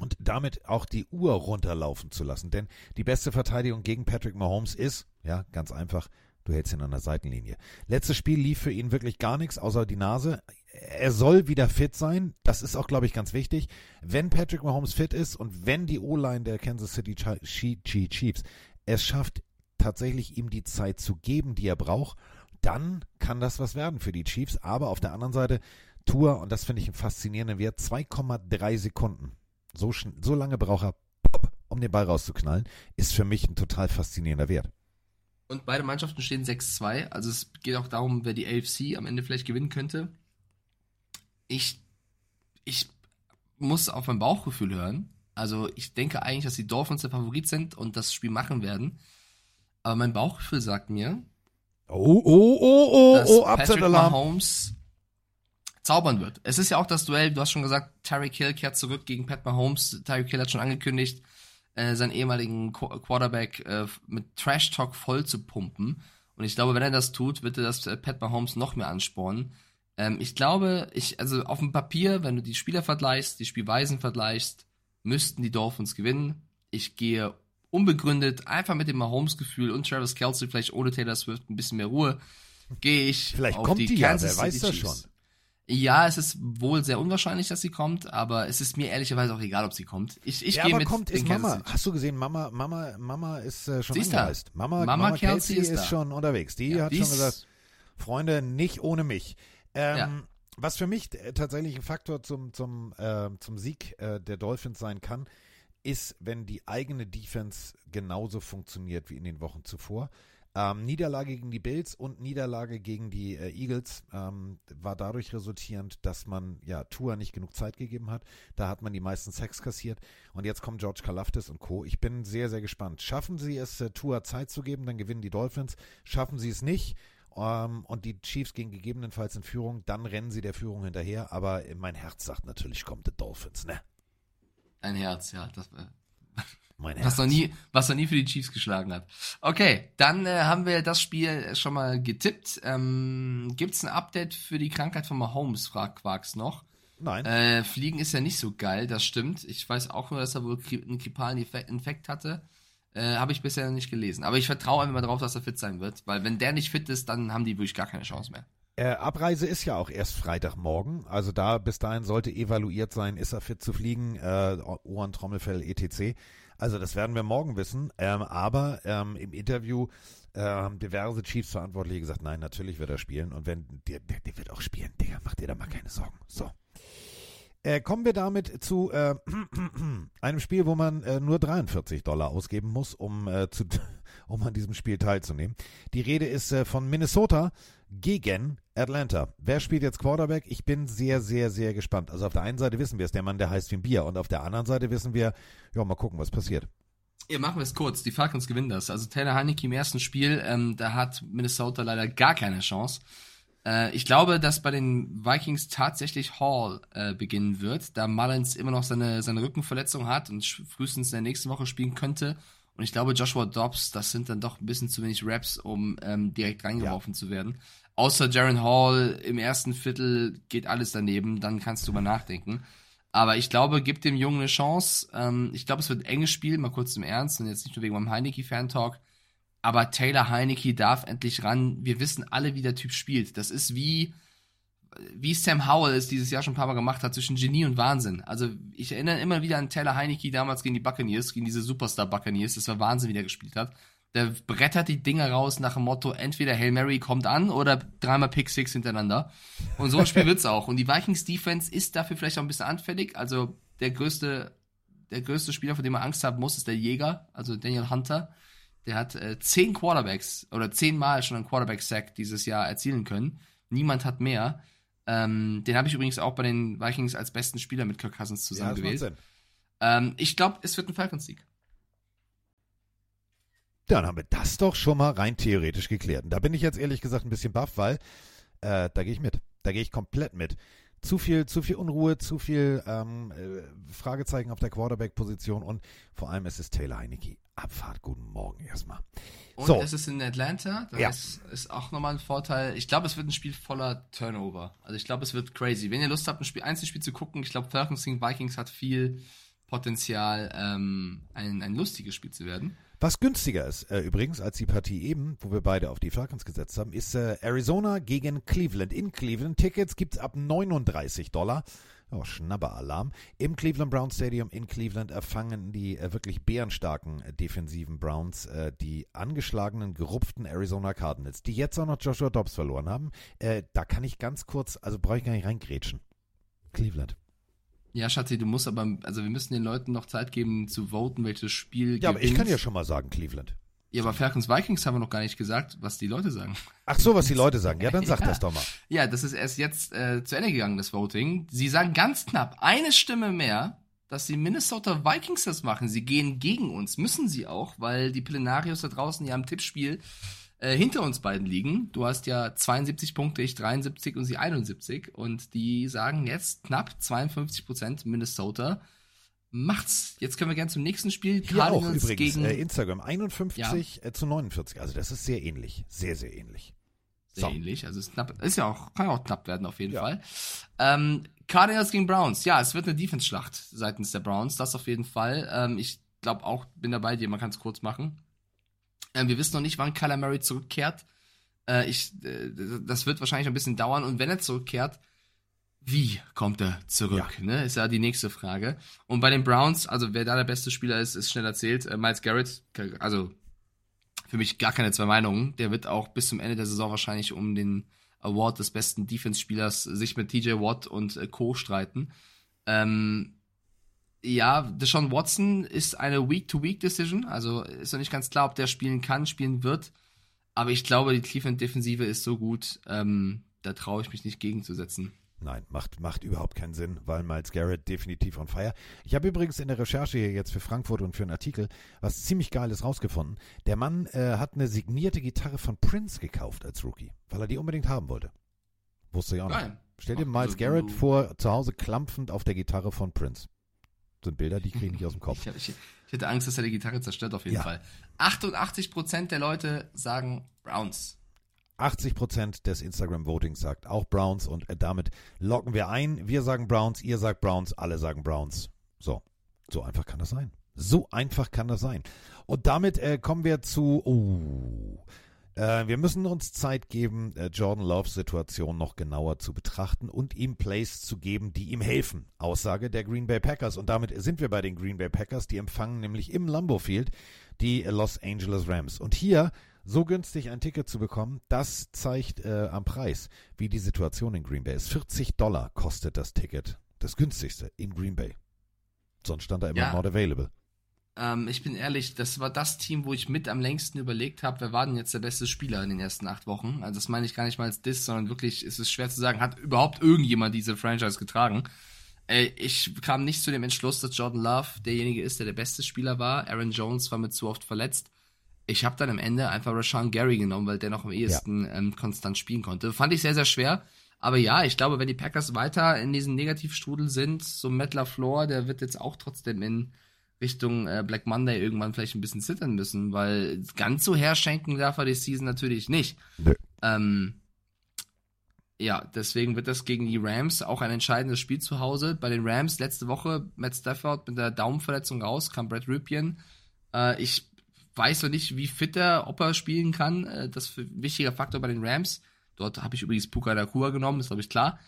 Speaker 4: und damit auch die Uhr runterlaufen zu lassen. Denn die beste Verteidigung gegen Patrick Mahomes ist, ja, ganz einfach, du hältst ihn an der Seitenlinie. Letztes Spiel lief für ihn wirklich gar nichts, außer die Nase. Er soll wieder fit sein. Das ist auch, glaube ich, ganz wichtig. Wenn Patrick Mahomes fit ist und wenn die O-Line der Kansas City Chiefs es schafft, tatsächlich ihm die Zeit zu geben, die er braucht, dann kann das was werden für die Chiefs. Aber auf der anderen Seite, Tour, und das finde ich einen faszinierenden Wert, 2,3 Sekunden so, so lange braucht er, pop, um den Ball rauszuknallen, ist für mich ein total faszinierender Wert.
Speaker 5: Und beide Mannschaften stehen 6-2. Also es geht auch darum, wer die AFC am Ende vielleicht gewinnen könnte. Ich, ich muss auf mein Bauchgefühl hören. Also ich denke eigentlich, dass die Dolphins der Favorit sind und das Spiel machen werden. Aber mein Bauchgefühl sagt mir,
Speaker 4: Oh, oh, oh, oh, oh,
Speaker 5: Patrick
Speaker 4: Upset-Alarm.
Speaker 5: Mahomes zaubern wird. Es ist ja auch das Duell, du hast schon gesagt, Tyreek Hill kehrt zurück gegen Pat Mahomes. Tyreek Hill hat schon angekündigt, äh, seinen ehemaligen Qu Quarterback äh, mit Trash-Talk voll zu pumpen. Und ich glaube, wenn er das tut, wird er das äh, Pat Mahomes noch mehr anspornen. Ähm, ich glaube, ich, also auf dem Papier, wenn du die Spieler vergleichst, die Spielweisen vergleichst, müssten die Dolphins gewinnen. Ich gehe unbegründet, einfach mit dem Mahomes-Gefühl und Travis Kelsey, vielleicht ohne Taylor Swift ein bisschen mehr Ruhe, gehe ich
Speaker 4: Vielleicht
Speaker 5: auf
Speaker 4: kommt
Speaker 5: die
Speaker 4: die ja, wer weiß
Speaker 5: City
Speaker 4: das
Speaker 5: Chiefs.
Speaker 4: schon.
Speaker 5: Ja, es ist wohl sehr unwahrscheinlich, dass sie kommt, aber es ist mir ehrlicherweise auch egal, ob sie kommt. Ich, ich
Speaker 4: ja,
Speaker 5: gehe
Speaker 4: aber
Speaker 5: mit
Speaker 4: kommt, ist Mama.
Speaker 5: City.
Speaker 4: Hast du gesehen, Mama, Mama, Mama ist äh, schon
Speaker 5: Sie ist da.
Speaker 4: Mama,
Speaker 5: Mama
Speaker 4: Mama
Speaker 5: Kelsey
Speaker 4: Kelsey
Speaker 5: ist
Speaker 4: ist, schon unterwegs. Die
Speaker 5: Ja,
Speaker 4: hat schon gesagt, Freunde, nicht ohne mich. Ähm,
Speaker 5: Ja.
Speaker 4: Was für mich äh, tatsächlich ein Faktor zum, zum, äh, zum Sieg äh, der Dolphins sein kann, ist, wenn die eigene Defense genauso funktioniert wie in den Wochen zuvor. Ähm, Niederlage gegen die Bills und Niederlage gegen die äh, Eagles ähm, war dadurch resultierend, dass man ja Tua nicht genug Zeit gegeben hat. Da hat man die meisten Sacks kassiert und jetzt kommt George Kalafdis und Co. Ich bin sehr, sehr gespannt. Schaffen sie es, äh, Tua Zeit zu geben, dann gewinnen die Dolphins. Schaffen sie es nicht ähm, und die Chiefs gehen gegebenenfalls in Führung, dann rennen sie der Führung hinterher. Aber äh, mein Herz sagt natürlich, kommt die Dolphins, ne?
Speaker 5: Ein Herz, ja. Das,
Speaker 4: Mein
Speaker 5: was
Speaker 4: Herz.
Speaker 5: noch nie, was noch nie für die Chiefs geschlagen hat. Okay, dann äh, haben wir das Spiel schon mal getippt. Ähm, Gibt es ein Update für die Krankheit von Mahomes, fragt Quarks noch.
Speaker 4: Nein.
Speaker 5: Äh, Fliegen ist ja nicht so geil, das stimmt. Ich weiß auch nur, dass er wohl einen grippalen Infekt- Infekt hatte. Äh, Habe ich bisher noch nicht gelesen. Aber ich vertraue einfach mal drauf, dass er fit sein wird. Weil wenn der nicht fit ist, dann haben die wirklich gar keine Chance mehr.
Speaker 4: Äh, Abreise ist ja auch erst Freitagmorgen. Also da bis dahin sollte evaluiert sein, ist er fit zu fliegen, äh, Ohren, Trommelfell, etc. Also das werden wir morgen wissen. Ähm, aber ähm, im Interview äh, haben diverse Chiefs-Verantwortliche gesagt, nein, natürlich wird er spielen. Und wenn der, der, der wird auch spielen, Digga, mach dir da mal keine Sorgen. So. Äh, kommen wir damit zu äh, einem Spiel, wo man äh, nur 43 Dollar ausgeben muss, um, äh, zu, um an diesem Spiel teilzunehmen. Die Rede ist äh, von Minnesota gegen Atlanta. Wer spielt jetzt Quarterback? Ich bin sehr, sehr, sehr gespannt. Also auf der einen Seite wissen wir es, der Mann, der heißt wie ein Bier. Und auf der anderen Seite wissen wir, ja, mal gucken, was passiert.
Speaker 5: Ja, machen wir es kurz. Die Falcons gewinnen das. Also Taylor Heineke im ersten Spiel, ähm, da hat Minnesota leider gar keine Chance. Äh, ich glaube, dass bei den Vikings tatsächlich Hall äh, beginnen wird, da Mullins immer noch seine, seine Rückenverletzung hat und frühestens in der nächsten Woche spielen könnte. Und ich glaube, Joshua Dobbs, das sind dann doch ein bisschen zu wenig Raps, um ähm, direkt reingeworfen zu werden. Außer Jaron Hall im ersten Viertel geht alles daneben, dann kannst du mal nachdenken. Aber ich glaube, gib dem Jungen eine Chance. Ähm, ich glaube, es wird ein enges Spiel, mal kurz im Ernst und jetzt nicht nur wegen meinem Heineke-Fan-Talk. Aber Taylor Heineke darf endlich ran. Wir wissen alle, wie der Typ spielt. Das ist wie, wie Sam Howell es dieses Jahr schon ein paar Mal gemacht hat, zwischen Genie und Wahnsinn. Also ich erinnere immer wieder an Taylor Heineke damals gegen die Buccaneers, gegen diese Superstar Buccaneers. Das war Wahnsinn, wie der gespielt hat. Der brettert die Dinger raus nach dem Motto, entweder Hail Mary kommt an oder dreimal Pick Six hintereinander. Und so ein Spiel wird's auch. Und die Vikings Defense ist dafür vielleicht auch ein bisschen anfällig. Also der größte, der größte Spieler, vor dem man Angst haben muss, ist der Jäger, also Daniel Hunter. Der hat äh, zehn Quarterbacks oder zehnmal schon einen Quarterback-Sack dieses Jahr erzielen können. Niemand hat mehr. Ähm, den habe ich übrigens auch bei den Vikings als besten Spieler mit Kirk Cousins zusammen
Speaker 4: das macht
Speaker 5: gewählt.
Speaker 4: Sinn.
Speaker 5: Ähm, ich glaube, es wird ein Falcons-Sieg.
Speaker 4: Dann haben wir das doch schon mal rein theoretisch geklärt. Und da bin ich jetzt ehrlich gesagt ein bisschen baff, weil äh, da gehe ich mit. Da gehe ich komplett mit. Zu viel, zu viel Unruhe, zu viel ähm, äh, Fragezeichen auf der Quarterback-Position und vor allem ist es Taylor Heineke. Abfahrt, guten Morgen erstmal.
Speaker 5: Und
Speaker 4: So.
Speaker 5: es ist in Atlanta. Das
Speaker 4: Ja.
Speaker 5: ist, ist auch nochmal ein Vorteil. Ich glaube, es wird ein Spiel voller Turnover. Also ich glaube, es wird crazy. Wenn ihr Lust habt, ein Spiel, Einzelspiel zu gucken, ich glaube, Falcons gegen Vikings hat viel Potenzial, ähm, ein, ein lustiges Spiel zu werden.
Speaker 4: Was günstiger ist äh, übrigens als die Partie eben, wo wir beide auf die Falcons gesetzt haben, ist äh, Arizona gegen Cleveland. In Cleveland Tickets gibt's ab 39 Dollar. Oh, Schnabberalarm. Im Cleveland Brown Stadium in Cleveland erfangen die äh, wirklich bärenstarken äh, defensiven Browns äh, die angeschlagenen, gerupften Arizona Cardinals, die jetzt auch noch Joshua Dobbs verloren haben. Äh, da kann ich ganz kurz, also brauche ich gar nicht reingrätschen. Cleveland.
Speaker 5: Ja, Schatzi, du musst aber, also wir müssen den Leuten noch Zeit geben zu voten, welches Spiel
Speaker 4: Ja, aber ich kann ja
Speaker 5: gewinnt.
Speaker 4: schon mal sagen, Cleveland.
Speaker 5: Ja, aber Falcons Vikings haben wir noch gar nicht gesagt, was die Leute sagen.
Speaker 4: Ach so, was die Leute sagen. Ja, dann sag
Speaker 5: Ja.
Speaker 4: das doch mal.
Speaker 5: Ja, das ist erst jetzt äh, zu Ende gegangen, das Voting. Sie sagen ganz knapp, eine Stimme mehr, dass die Minnesota Vikings das machen. Sie gehen gegen uns, müssen sie auch, weil die Pillenarios da draußen ja im Tippspiel äh, hinter uns beiden liegen. Du hast ja 72 Punkte, ich 73 und sie 71. Und die sagen jetzt knapp 52 Prozent Minnesota macht's. Jetzt können wir gerne zum nächsten Spiel.
Speaker 4: Hier auch
Speaker 5: Cardinals
Speaker 4: übrigens
Speaker 5: gegen
Speaker 4: äh, Instagram 51 äh, zu 49. Also das ist sehr ähnlich. Sehr, sehr ähnlich.
Speaker 5: Sehr
Speaker 4: So.
Speaker 5: ähnlich. Also es ist knapp, ist ja auch, kann ja auch knapp werden auf jeden
Speaker 4: Ja.
Speaker 5: Fall. Ähm, Cardinals gegen Browns. Ja, es wird eine Defense-Schlacht seitens der Browns, das auf jeden Fall. Ähm, ich glaube auch, bin dabei dir, man kann es kurz machen. Ähm, wir wissen noch nicht, wann Kyler Murray zurückkehrt. Äh, ich, äh, das wird wahrscheinlich ein bisschen dauern. Und wenn er zurückkehrt, wie kommt er zurück? Ne? Ist ja die nächste Frage. Und bei den Browns, also wer da der beste Spieler ist, ist schnell erzählt. Äh, Miles Garrett, also für mich gar keine zwei Meinungen. Der wird auch bis zum Ende der Saison wahrscheinlich um den Award des besten Defense-Spielers sich mit TJ Watt und äh, Co. streiten. Ähm, ja, Deshaun Watson ist eine Week-to-Week-Decision. Also ist noch nicht ganz klar, ob der spielen kann, spielen wird. Aber ich glaube, die Cleveland-Defensive ist so gut, ähm, da traue ich mich nicht gegenzusetzen.
Speaker 4: Nein, macht, macht überhaupt keinen Sinn, weil Miles Garrett definitiv on fire. Ich habe übrigens in der Recherche hier jetzt für Frankfurt und für einen Artikel was ziemlich Geiles rausgefunden. Der Mann äh, hat eine signierte Gitarre von Prince gekauft als Rookie, weil er die unbedingt haben wollte. Wusste ich auch nicht.
Speaker 5: Geil.
Speaker 4: Stell dir Miles
Speaker 5: also
Speaker 4: Garrett vor, zu Hause klampfend auf der Gitarre von Prince. Sind Bilder, die kriege ich nicht aus dem Kopf.
Speaker 5: Ich, ich, ich hätte Angst, dass er die Gitarre zerstört, auf jeden
Speaker 4: Ja.
Speaker 5: Fall. 88% der Leute sagen Browns.
Speaker 4: 80 Prozent des Instagram-Votings sagt auch Browns und äh, damit locken wir ein. Wir sagen Browns, ihr sagt Browns, alle sagen Browns. So, so einfach kann das sein. So einfach kann das sein. Und damit äh, kommen wir zu. Oh, äh, wir müssen uns Zeit geben, äh, Jordan Loves Situation noch genauer zu betrachten und ihm Plays zu geben, die ihm helfen. Aussage der Green Bay Packers. Und damit sind wir bei den Green Bay Packers. Die empfangen nämlich im Lambeau Field die äh, Los Angeles Rams. Und hier so günstig ein Ticket zu bekommen, das zeigt äh, am Preis, wie die Situation in Green Bay ist. 40 Dollar kostet das Ticket. Das günstigste in Green Bay. Sonst stand da immer
Speaker 5: Ja.
Speaker 4: not available.
Speaker 5: Ähm, ich bin ehrlich, das war das Team, wo ich mit am längsten überlegt habe, wer war denn jetzt der beste Spieler in den ersten acht Wochen. Also das meine ich gar nicht mal als Diss, sondern wirklich ist es schwer zu sagen, hat überhaupt irgendjemand diese Franchise getragen. Äh, ich kam nicht zu dem Entschluss, dass Jordan Love derjenige ist, der der beste Spieler war. Aaron Jones war mit zu oft verletzt. Ich habe dann am Ende einfach Rashawn Gary genommen, weil der noch am ehesten ähm, konstant spielen konnte. Fand ich sehr, sehr schwer. Aber ja, ich glaube, wenn die Packers weiter in diesem Negativstrudel sind, so Matt LaFleur, der wird jetzt auch trotzdem in Richtung äh, Black Monday irgendwann vielleicht ein bisschen zittern müssen, weil ganz so herschenken darf er die Season natürlich nicht.
Speaker 4: Nö.
Speaker 5: Ähm, ja, deswegen wird das gegen die Rams auch ein entscheidendes Spiel zu Hause. Bei den Rams letzte Woche Matt Stafford mit der Daumenverletzung raus, kam Brad Ripien. Äh, ich weiß noch nicht, wie fit er, ob er spielen kann. Äh, das ist ein wichtiger Faktor bei den Rams. Dort habe ich übrigens Puka Nakua genommen, ist glaube ich klar,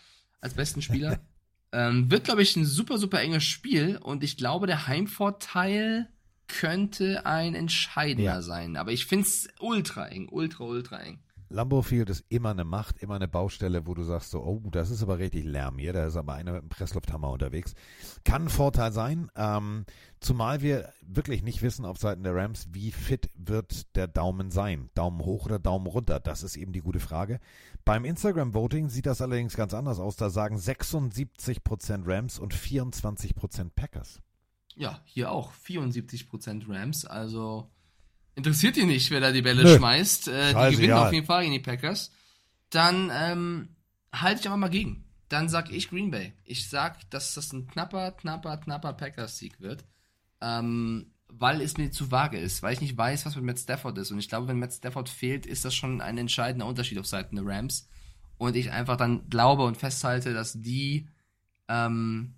Speaker 5: als besten Spieler. ähm, wird, glaube ich, ein super, super enges Spiel und ich glaube, der Heimvorteil könnte ein entscheidender
Speaker 4: Ja.
Speaker 5: sein. Aber ich finde es ultra eng, ultra, ultra eng.
Speaker 4: Lambeau Field ist immer eine Macht, immer eine Baustelle, wo du sagst so, oh, das ist aber richtig Lärm hier, da ist aber einer mit einem Presslufthammer unterwegs. Kann ein Vorteil sein, ähm, zumal wir wirklich nicht wissen auf Seiten der Rams, wie fit wird der Daumen sein. Daumen hoch oder Daumen runter, das ist eben die gute Frage. Beim Instagram-Voting sieht das allerdings ganz anders aus, da sagen 76% Rams und 24% Packers.
Speaker 5: Ja, hier auch 74% Rams, also interessiert die nicht, wer da die Bälle
Speaker 4: Nö.
Speaker 5: schmeißt. Äh, die
Speaker 4: Scheißegal.
Speaker 5: gewinnen auf jeden Fall gegen die Packers. Dann ähm, halte ich aber mal gegen. Dann sag ich Green Bay. Ich sag, dass das ein knapper, knapper, knapper Packers-Sieg wird. Ähm, weil es mir zu vage ist, weil ich nicht weiß, was mit Matt Stafford ist. Und ich glaube, wenn Matt Stafford fehlt, ist das schon ein entscheidender Unterschied auf Seiten der Rams. Und ich einfach dann glaube und festhalte, dass die ähm,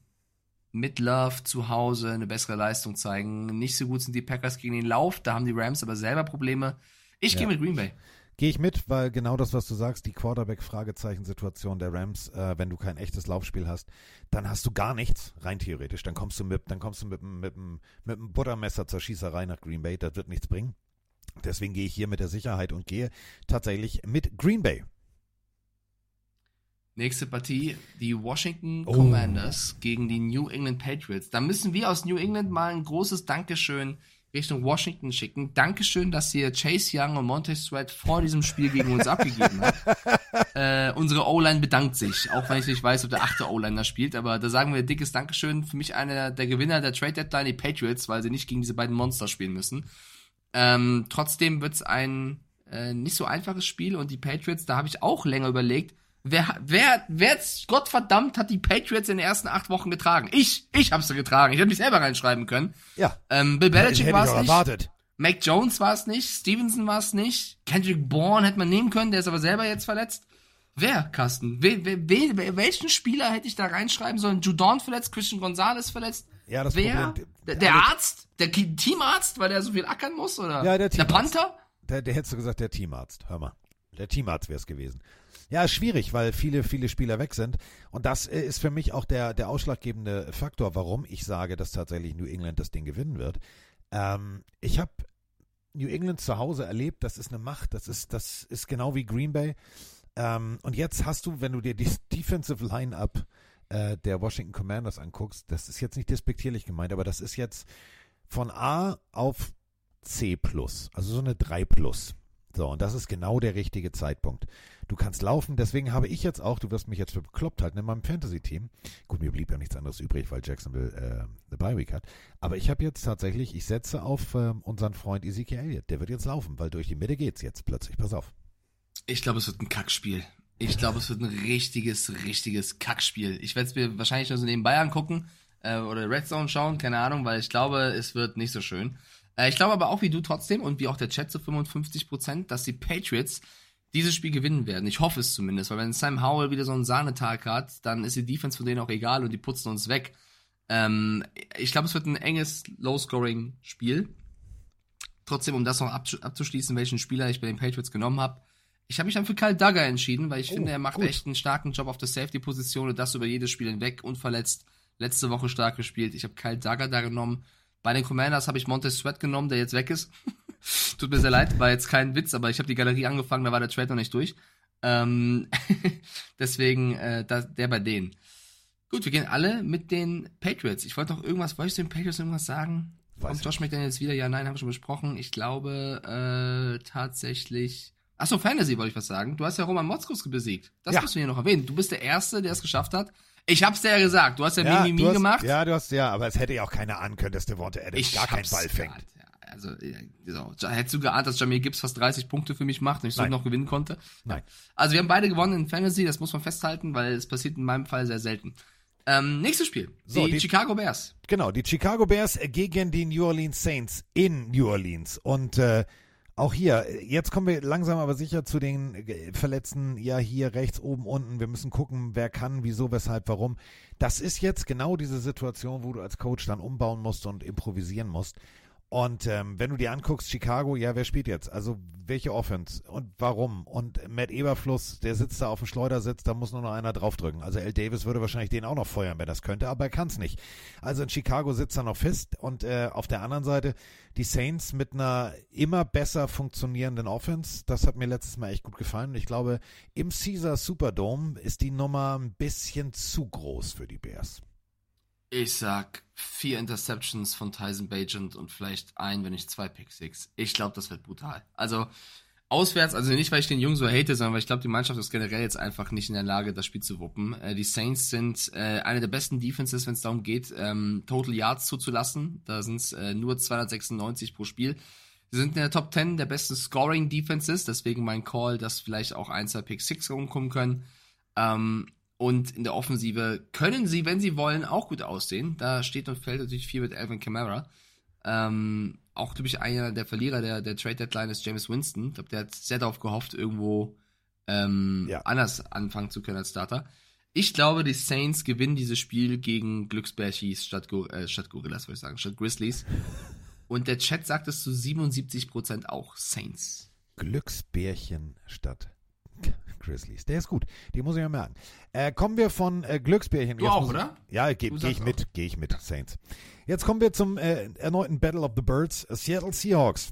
Speaker 5: mit Love zu Hause eine bessere Leistung zeigen. Nicht so gut sind die Packers gegen den Lauf, da haben die Rams aber selber Probleme. Ich
Speaker 4: Ja.
Speaker 5: gehe mit Green Bay.
Speaker 4: Gehe ich mit, weil genau das, was du sagst, die Quarterback-Fragezeichen-Situation der Rams, äh, wenn du kein echtes Laufspiel hast, dann hast du gar nichts, rein theoretisch. Dann kommst du mit, dann kommst du mit, mit, dem- mit dem Buttermesser zur Schießerei nach Green Bay, das wird nichts bringen. Deswegen gehe ich hier mit der Sicherheit und gehe tatsächlich mit Green Bay.
Speaker 5: Nächste Partie, die Washington
Speaker 4: Oh.
Speaker 5: Commanders gegen die New England Patriots. Da müssen wir aus New England mal ein großes Dankeschön Richtung Washington schicken. Dankeschön, dass ihr Chase Young und Monte Sweat vor diesem Spiel gegen uns abgegeben habt. Äh, unsere O-Line bedankt sich, auch wenn ich nicht weiß, ob der achte O-Liner spielt, aber da sagen wir dickes Dankeschön. Für mich einer der Gewinner der Trade Deadline, die Patriots, weil sie nicht gegen diese beiden Monster spielen müssen. Ähm, trotzdem wird's ein äh, nicht so einfaches Spiel und die Patriots, da habe ich auch länger überlegt, wer, wer, wer, Gottverdammt, hat die Patriots in den ersten acht Wochen getragen? Ich, ich hab's getragen. Ich hätte mich selber reinschreiben können.
Speaker 4: Ja.
Speaker 5: Ähm, Bill Belichick
Speaker 4: ich
Speaker 5: war es nicht.
Speaker 4: erwartet.
Speaker 5: Mac Jones war es nicht, Stevenson war es nicht, Kendrick Bourne hätte man nehmen können, der ist aber selber jetzt verletzt. Wer, Carsten? We, we, we, we, welchen Spieler hätte ich da reinschreiben sollen? Judon verletzt, Christian Gonzalez verletzt?
Speaker 4: Ja, das
Speaker 5: Wer?
Speaker 4: Problem-
Speaker 5: Der, der Arzt? Der Teamarzt, weil der so viel ackern muss? Oder?
Speaker 4: Ja, der
Speaker 5: der
Speaker 4: Teamarzt.
Speaker 5: Panther?
Speaker 4: Der, der hättest du gesagt, der Teamarzt. Hör mal. Der Teamarzt wäre es gewesen. Ja, schwierig, weil viele, viele Spieler weg sind. Und das äh, ist für mich auch der, der ausschlaggebende Faktor, warum ich sage, dass tatsächlich New England das Ding gewinnen wird. Ähm, ich habe New England zu Hause erlebt, das ist eine Macht, das ist, das ist genau wie Green Bay. Ähm, und jetzt hast du, wenn du dir die Defensive Line-Up äh, der Washington Commanders anguckst, das ist jetzt nicht despektierlich gemeint, aber das ist jetzt von A auf C plus, also so eine 3 plus. So, und das ist genau der richtige Zeitpunkt. Du kannst laufen, deswegen habe ich jetzt auch, du wirst mich jetzt für bekloppt halten, in meinem Fantasy-Team. Gut, mir blieb ja nichts anderes übrig, weil Jacksonville äh, eine Bye-Week hat. Aber ich habe jetzt tatsächlich, ich setze auf ähm, unseren Freund Ezekiel Elliott. Der wird jetzt laufen, weil durch die Mitte geht's jetzt plötzlich. Pass auf.
Speaker 5: Ich glaube, es wird ein Kackspiel. Ich glaube, es wird ein richtiges, richtiges Kackspiel. Ich werde es mir wahrscheinlich nur so nebenbei angucken äh, oder Red Zone schauen, keine Ahnung, weil ich glaube, es wird nicht so schön. Äh, ich glaube aber auch wie du trotzdem und wie auch der Chat zu 55 Prozent, dass die Patriots dieses Spiel gewinnen werden. Ich hoffe es zumindest, weil wenn Sam Howell wieder so einen Sahnetag hat, dann ist die Defense von denen auch egal und die putzen uns weg. Ähm, ich glaube, es wird ein enges, Low-Scoring-Spiel. Trotzdem, um das noch abzu- abzuschließen, welchen Spieler ich bei den Patriots genommen habe. Ich habe mich dann für Kyle Duggar entschieden, weil ich
Speaker 4: Oh,
Speaker 5: finde, er macht
Speaker 4: gut.
Speaker 5: echt einen starken Job auf der Safety-Position und das über jedes Spiel hinweg, unverletzt. Letzte Woche stark gespielt. Ich habe Kyle Duggar da genommen. Bei den Commanders habe ich Montez Sweat genommen, der jetzt weg ist. Tut mir sehr leid, war jetzt kein Witz, aber ich habe die Galerie angefangen, da war der Trade noch nicht durch. Ähm, deswegen äh, da, der bei denen. Gut, wir gehen alle mit den Patriots. Ich wollte noch irgendwas, wollte ich zu den Patriots irgendwas sagen?
Speaker 4: Weiß
Speaker 5: Kommt Josh McDaniels wieder? Ja, nein, haben wir schon besprochen. Ich glaube äh, tatsächlich. Achso, Fantasy wollte ich was sagen. Du hast ja Roman Motzkus besiegt. Das
Speaker 4: Ja.
Speaker 5: musst du hier noch erwähnen. Du bist der Erste, der es geschafft hat. Ich hab's dir ja gesagt. Du hast ja, Mimimi
Speaker 4: du hast,
Speaker 5: gemacht.
Speaker 4: Ja, du hast, ja, aber es hätte ja auch keiner ahnen können, dass Devonta Adams
Speaker 5: ich
Speaker 4: gar keinen Ball fängt.
Speaker 5: geahnt, Ja, also, ja, so. Hättest du geahnt, dass Jamir Gibbs fast 30 Punkte für mich macht und ich so noch gewinnen konnte?
Speaker 4: Nein.
Speaker 5: Also wir haben beide gewonnen in Fantasy, das muss man festhalten, weil es passiert in meinem Fall sehr selten. Ähm, nächstes Spiel.
Speaker 4: So,
Speaker 5: die,
Speaker 4: die-
Speaker 5: Chicago Bears.
Speaker 4: Genau, die Chicago Bears gegen die New Orleans Saints in New Orleans. Und äh, auch hier, jetzt kommen wir langsam aber sicher zu den äh, Verletzten, ja hier rechts, oben, unten. Wir müssen gucken, wer kann, wieso, weshalb, warum. Das ist jetzt genau diese Situation, wo du als Coach dann umbauen musst und improvisieren musst. Und ähm, wenn du dir anguckst, Chicago, ja, wer spielt jetzt? Also welche Offense und warum? Und Matt Eberfluss, der sitzt da auf dem Schleudersitz, da muss nur noch einer draufdrücken. Also L. Davis würde wahrscheinlich den auch noch feuern, wenn das könnte, aber er kann es nicht. Also in Chicago sitzt er noch fest und äh, auf der anderen Seite die Saints mit einer immer besser funktionierenden Offense. Das hat mir letztes Mal echt gut gefallen. Und ich glaube, im Caesar Superdome ist die Nummer ein bisschen zu groß für die Bears.
Speaker 5: Ich sag vier Interceptions von Tyson Bagent und vielleicht ein, wenn nicht zwei Pick Six. Ich glaube, das wird brutal. Also auswärts, also nicht, weil ich den Jungen so hate, sondern weil ich glaube, die Mannschaft ist generell jetzt einfach nicht in der Lage, das Spiel zu wuppen. Äh, die Saints sind äh, eine der besten Defenses, wenn es darum geht, ähm, Total Yards zuzulassen. Da sind es äh, nur 296 pro Spiel. Sie sind in der Top 10 der besten Scoring Defenses, deswegen mein Call, dass vielleicht auch ein, zwei Pick Six rumkommen können. Ähm, und in der Offensive können sie, wenn sie wollen, auch gut aussehen. Da steht und fällt natürlich viel mit Alvin Kamara. Ähm, auch, glaube ich, einer der Verlierer der, der Trade Deadline ist James Winston. Ich glaube, der hat sehr darauf gehofft, irgendwo ähm,
Speaker 4: Ja.
Speaker 5: anders anfangen zu können als Starter. Ich glaube, die Saints gewinnen dieses Spiel gegen Glücksbärchis statt, Go äh, statt Gorillas, würde ich sagen, statt Grizzlies. Und der Chat sagt es zu 77% auch Saints.
Speaker 4: Glücksbärchen statt Grizzlies. Der ist gut. Den muss ich mir merken. Äh, kommen wir von äh, Glücksbärchen.
Speaker 5: Du
Speaker 4: Jetzt
Speaker 5: auch, oder?
Speaker 4: Ja, gehe geh ich mit. Gehe ich mit, Saints. Jetzt kommen wir zum äh, erneuten Battle of the Birds. Seattle Seahawks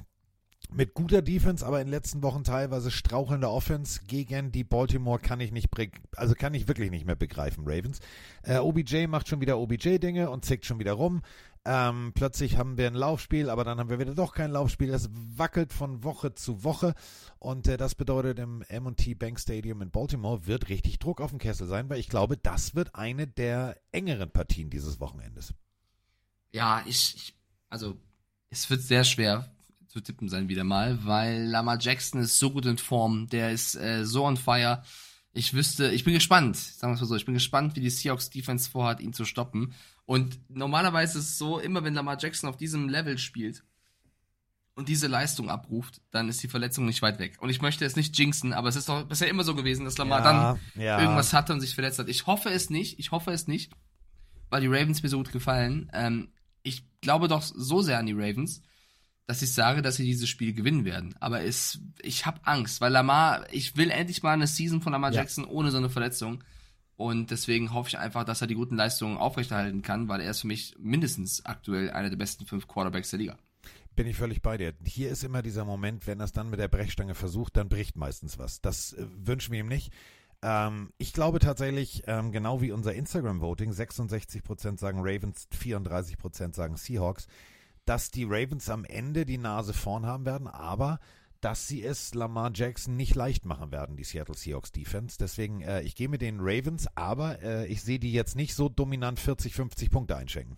Speaker 4: mit guter Defense, aber in den letzten Wochen teilweise strauchelnder Offense gegen die Baltimore kann ich nicht, also kann ich wirklich nicht mehr begreifen, Ravens. Äh, OBJ macht schon wieder OBJ-Dinge und zickt schon wieder rum. Ähm, plötzlich haben wir ein Laufspiel, aber dann haben wir wieder doch kein Laufspiel. Das wackelt von Woche zu Woche und äh, das bedeutet im M&T Bank Stadium in Baltimore wird richtig Druck auf dem Kessel sein, weil ich glaube, das wird eine der engeren Partien dieses Wochenendes.
Speaker 5: Ja, ich, ich also es wird sehr schwer zu tippen sein wieder mal, weil Lamar Jackson ist so gut in Form, der ist äh, so on fire. Ich wüsste, ich bin gespannt, sagen wir es mal so, ich bin gespannt, wie die Seahawks Defense vorhat, ihn zu stoppen. Und normalerweise ist es so, immer wenn Lamar Jackson auf diesem Level spielt und diese Leistung abruft, dann ist die Verletzung nicht weit weg. Und ich möchte es nicht jinxen, aber es ist doch bisher immer so gewesen, dass Lamar ja, dann ja. irgendwas hatte und sich verletzt hat. Ich hoffe es nicht, ich hoffe es nicht, weil die Ravens mir so gut gefallen. Ähm, ich glaube doch so sehr an die Ravens, dass ich sage, dass sie dieses Spiel gewinnen werden. Aber es, ich habe Angst, weil Lamar, ich will endlich mal eine Season von Lamar ja. Jackson ohne so eine Verletzung. Und deswegen hoffe ich einfach, dass er die guten Leistungen aufrechterhalten kann, weil er ist für mich mindestens aktuell einer der besten fünf Quarterbacks der Liga.
Speaker 4: Bin ich völlig bei dir. Hier ist immer dieser Moment, wenn er es dann mit der Brechstange versucht, dann bricht meistens was. Das äh, wünschen wir ihm nicht. Ähm, ich glaube tatsächlich, ähm, genau wie unser Instagram-Voting, 66% sagen Ravens, 34% sagen Seahawks, dass die Ravens am Ende die Nase vorn haben werden, aber dass sie es Lamar Jackson nicht leicht machen werden, die Seattle Seahawks Defense. Deswegen, äh, ich gehe mit den Ravens, aber äh, ich sehe die jetzt nicht so dominant 40, 50 Punkte einschenken.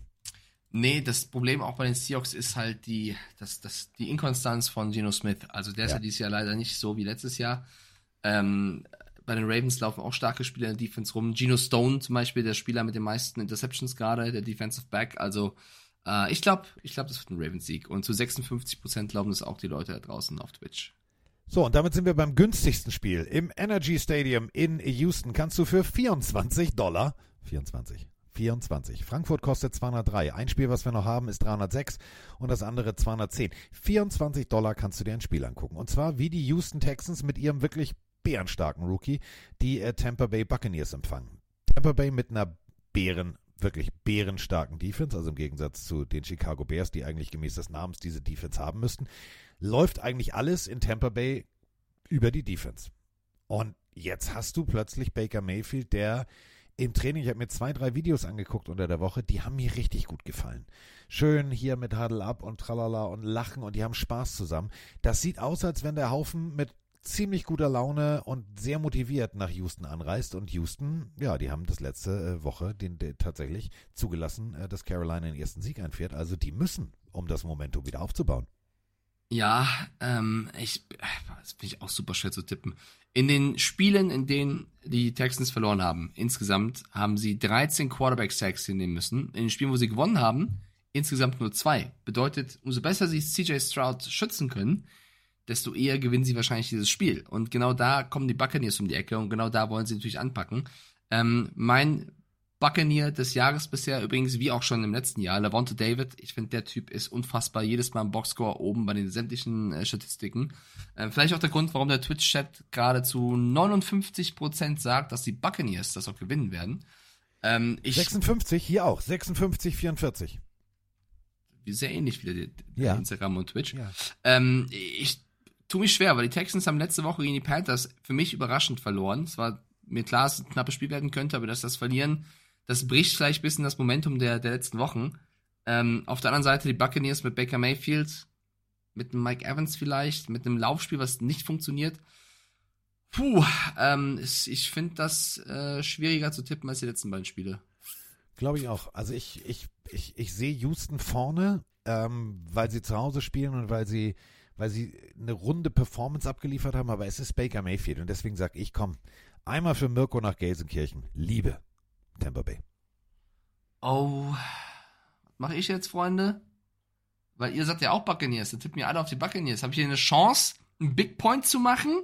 Speaker 5: Nee, das Problem auch bei den Seahawks ist halt die, das, das, die Inkonstanz von Geno Smith. Also der ist ja dieses Jahr leider nicht so wie letztes Jahr. Ähm, bei den Ravens laufen auch starke Spieler in der Defense rum. Geno Stone zum Beispiel, der Spieler mit den meisten Interceptions gerade, der Defensive Back. Also äh, ich glaube, ich glaube, das wird ein Ravens-Sieg. Und zu 56 Prozent glauben das auch die Leute da draußen auf Twitch.
Speaker 4: So, und damit sind wir beim günstigsten Spiel. Im Energy Stadium in Houston kannst du für 24 Dollar, 24, 24. Frankfurt kostet 203. Ein Spiel, was wir noch haben, ist 306 und das andere 210. 24 Dollar kannst du dir ein Spiel angucken. Und zwar wie die Houston Texans mit ihrem wirklich bärenstarken Rookie die äh, Tampa Bay Buccaneers empfangen. Tampa Bay mit einer Bären wirklich bärenstarken Defense, also im Gegensatz zu den Chicago Bears, die eigentlich gemäß des Namens diese Defense haben müssten, läuft eigentlich alles in Tampa Bay über die Defense. Und jetzt hast du plötzlich Baker Mayfield, der im Training, ich habe mir zwei, drei Videos angeguckt unter der Woche, die haben mir richtig gut gefallen. Schön hier mit Huddle Up und Tralala und Lachen und die haben Spaß zusammen. Das sieht aus, als wenn der Haufen mit ziemlich guter Laune und sehr motiviert nach Houston anreist. Und Houston, ja, die haben das letzte äh, Woche den, den tatsächlich zugelassen, äh, dass Carolina den ersten Sieg einfährt. Also die müssen, um das Momentum wieder aufzubauen.
Speaker 5: Ja, ähm, ich, das finde ich auch super schwer zu tippen. In den Spielen, in denen die Texans verloren haben, insgesamt haben sie 13 Quarterback-Sacks hinnehmen müssen. In den Spielen, wo sie gewonnen haben, insgesamt nur zwei. Bedeutet, umso besser sie CJ Stroud schützen können, desto eher gewinnen sie wahrscheinlich dieses Spiel. Und genau da kommen die Buccaneers um die Ecke und genau da wollen sie natürlich anpacken. Ähm, mein Buccaneer des Jahres bisher, übrigens wie auch schon im letzten Jahr, Lavonte David. Ich finde, der Typ ist unfassbar. Jedes Mal im Boxscore oben bei den sämtlichen äh, Statistiken. Äh, vielleicht auch der Grund, warum der Twitch-Chat gerade zu 59% sagt, dass die Buccaneers das auch gewinnen werden.
Speaker 4: Ähm, ich, 56, hier auch. 56, 44.
Speaker 5: Sehr ähnlich wie der, der ja. Instagram und Twitch. Ja. Ähm, ich tue mich schwer, weil die Texans haben letzte Woche gegen die Panthers für mich überraschend verloren. Es war mir klar, dass es ein knappes Spiel werden könnte, aber dass das Verlieren, das bricht vielleicht ein bisschen das Momentum der, der letzten Wochen. Ähm, auf der anderen Seite die Buccaneers mit Baker Mayfield, mit Mike Evans vielleicht, mit einem Laufspiel, was nicht funktioniert. Puh, ähm, ich finde das äh, schwieriger zu tippen als die letzten beiden Spiele.
Speaker 4: Glaube ich auch. Also ich, ich, ich, ich sehe Houston vorne, ähm, weil sie zu Hause spielen und weil sie weil sie eine runde Performance abgeliefert haben, aber es ist Baker Mayfield und deswegen sage ich, komm, einmal für Mirko nach Gelsenkirchen. Liebe Tampa Bay.
Speaker 5: Oh, was mache ich jetzt, Freunde? Weil ihr seid ja auch Buccaneers, dann tippt mir alle auf die Buccaneers. Habe ich hier eine Chance, einen Big Point zu machen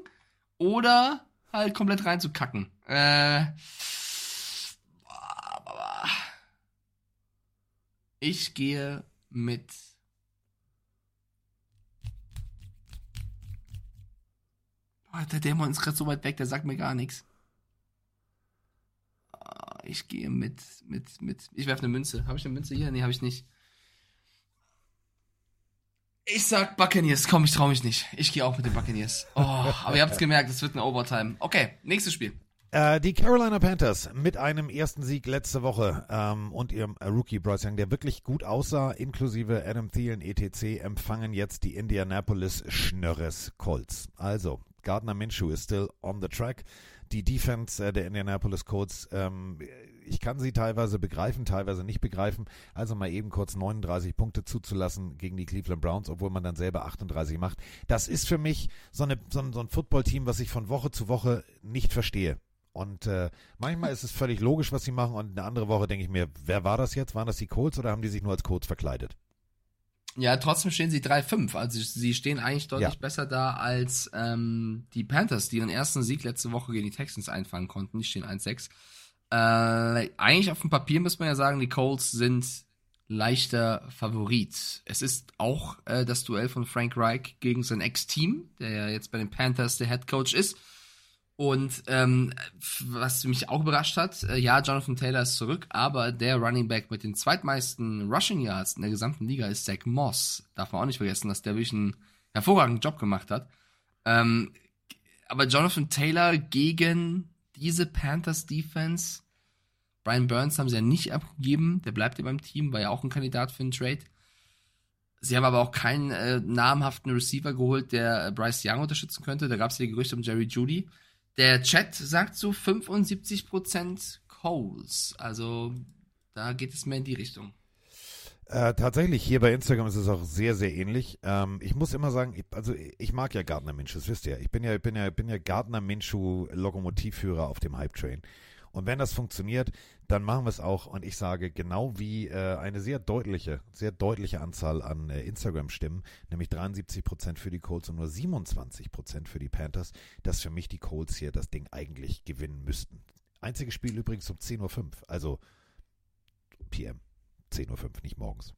Speaker 5: oder halt komplett reinzukacken? Äh, ich gehe mit Oh, der Dämon ist gerade so weit weg, der sagt mir gar nichts. Ah, ich gehe mit, mit, mit. Ich werfe eine Münze. Habe ich eine Münze hier? Nee, habe ich nicht. Ich sag Buccaneers. Komm, ich trau mich nicht. Ich gehe auch mit den Buccaneers. Oh, aber ihr habt's gemerkt, es wird eine Overtime. Okay, nächstes Spiel.
Speaker 4: Äh, die Carolina Panthers mit einem ersten Sieg letzte Woche ähm, und ihrem Rookie Bryce Young, der wirklich gut aussah, inklusive Adam Thielen etc., empfangen jetzt die Indianapolis Schnörres Colts. Also, Gardner Minshew ist still on the track. Die Defense äh, der Indianapolis Colts, ähm, ich kann sie teilweise begreifen, teilweise nicht begreifen. Also mal eben kurz 39 Punkte zuzulassen gegen die Cleveland Browns, obwohl man dann selber 38 macht. Das ist für mich so, eine, so ein, so ein Football-Team, was ich von Woche zu Woche nicht verstehe. Und äh, manchmal ist es völlig logisch, was sie machen. Und eine andere Woche denke ich mir, wer war das jetzt? Waren das die Colts oder haben die sich nur als Colts verkleidet?
Speaker 5: Ja, trotzdem stehen sie 3-5. Also sie stehen eigentlich deutlich
Speaker 4: Ja.
Speaker 5: besser da als ähm, die Panthers, die ihren ersten Sieg letzte Woche gegen die Texans einfangen konnten. Die stehen 1-6. Äh, eigentlich auf dem Papier muss man ja sagen, die Colts sind leichter Favorit. Es ist auch äh, das Duell von Frank Reich gegen sein Ex-Team, der ja jetzt bei den Panthers der Head Coach ist. Und ähm, was mich auch überrascht hat, äh, ja, Jonathan Taylor ist zurück, aber der Running Back mit den zweitmeisten Rushing Yards in der gesamten Liga ist Zach Moss. Darf man auch nicht vergessen, dass der wirklich einen hervorragenden Job gemacht hat. Ähm, aber Jonathan Taylor gegen diese Panthers Defense, Brian Burns haben sie ja nicht abgegeben, der bleibt ja beim Team, war ja auch ein Kandidat für einen Trade. Sie haben aber auch keinen äh, namhaften Receiver geholt, der äh, Bryce Young unterstützen könnte. Da gab es ja Gerüchte um Jerry Judy. Der Chat sagt so 75% Coles. Also da geht es mehr in die Richtung.
Speaker 4: Äh, tatsächlich, hier bei Instagram ist es auch sehr, sehr ähnlich. Ähm, ich muss immer sagen, ich, also ich mag ja Gardner Minshew, das wisst ihr. Ich bin ja, bin ja, bin ja Gardner Minshew Lokomotivführer auf dem Hype Train. Und wenn das funktioniert, dann machen wir es auch. Und ich sage, genau wie äh, eine sehr deutliche, sehr deutliche Anzahl an äh, Instagram-Stimmen, nämlich 73 Prozent für die Colts und nur 27 Prozent für die Panthers, dass für mich die Colts hier das Ding eigentlich gewinnen müssten. Einziges Spiel übrigens um 10.05 Uhr, also PM. 10.05 Uhr, nicht morgens.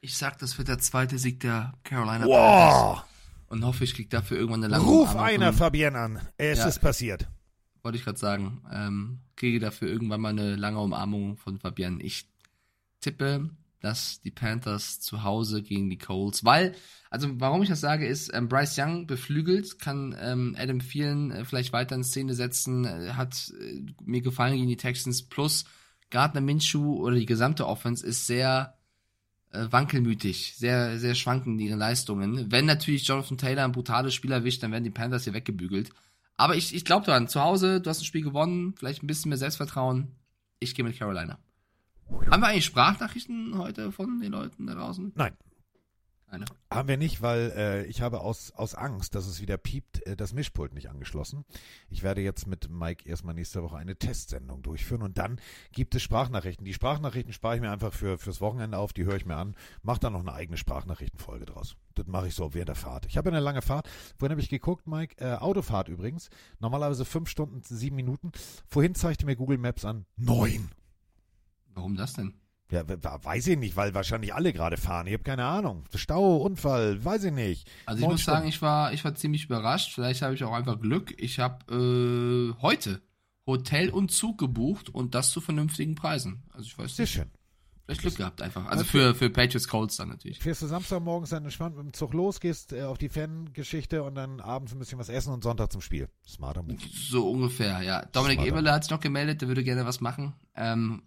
Speaker 5: Ich sag, das wird der zweite Sieg der Carolina Panthers.
Speaker 4: Wow!
Speaker 5: Und hoffe, ich krieg dafür irgendwann eine lange
Speaker 4: Ruf einer Fabienne an. Es
Speaker 5: Ja.
Speaker 4: ist passiert.
Speaker 5: Wollte ich gerade sagen, ähm, kriege dafür irgendwann mal eine lange Umarmung von Fabian. Ich tippe, dass die Panthers zu Hause gegen die Colts, weil, also warum ich das sage, ist, ähm, Bryce Young beflügelt, kann ähm, Adam Thielen äh, vielleicht weiter in Szene setzen, äh, hat äh, mir gefallen gegen die Texans, plus Gardner Minshew oder die gesamte Offense ist sehr äh, wankelmütig, sehr, sehr schwankend ihre Leistungen. Wenn natürlich Jonathan Taylor ein brutales Spiel erwischt, dann werden die Panthers hier weggebügelt. Aber ich, ich glaube daran, zu Hause, du hast ein Spiel gewonnen, vielleicht ein bisschen mehr Selbstvertrauen. Ich gehe mit Carolina. Haben wir eigentlich Sprachnachrichten heute von den Leuten da draußen?
Speaker 4: Nein.
Speaker 5: Keine.
Speaker 4: Haben wir nicht, weil äh, ich habe aus, aus Angst, dass es wieder piept, äh, das Mischpult nicht angeschlossen. Ich werde jetzt mit Mike erstmal nächste Woche eine Testsendung durchführen und dann gibt es Sprachnachrichten. Die Sprachnachrichten spare ich mir einfach für, fürs Wochenende auf, die höre ich mir an, mache dann noch eine eigene Sprachnachrichtenfolge draus. Das mache ich so während der Fahrt. Ich habe eine lange Fahrt. Vorhin habe ich geguckt, Mike, äh, Autofahrt übrigens. Normalerweise fünf Stunden, sieben Minuten. Vorhin zeigte mir Google Maps an, neun.
Speaker 5: Warum das denn?
Speaker 4: Ja, we- we- weiß ich nicht, weil wahrscheinlich alle gerade fahren. Ich habe keine Ahnung. Stau, Unfall, weiß ich nicht.
Speaker 5: Also ich
Speaker 4: Neun
Speaker 5: muss sagen, ich war, ich war ziemlich überrascht. Vielleicht habe ich auch einfach Glück. Ich habe äh, heute Hotel und Zug gebucht und das zu vernünftigen Preisen. Also ich weiß
Speaker 4: Sehr
Speaker 5: nicht.
Speaker 4: schön.
Speaker 5: Vielleicht Glück gehabt einfach. Also für, für Patriots Colts dann natürlich.
Speaker 4: Fährst du Samstagmorgens dann entspannt mit dem Zug los, gehst äh, auf die Fangeschichte und dann abends ein bisschen was essen und Sonntag zum Spiel. Smarter Move.
Speaker 5: So ungefähr, ja. Dominik
Speaker 4: Smarter.
Speaker 5: Eberle hat sich noch gemeldet, der würde gerne was machen. Ähm,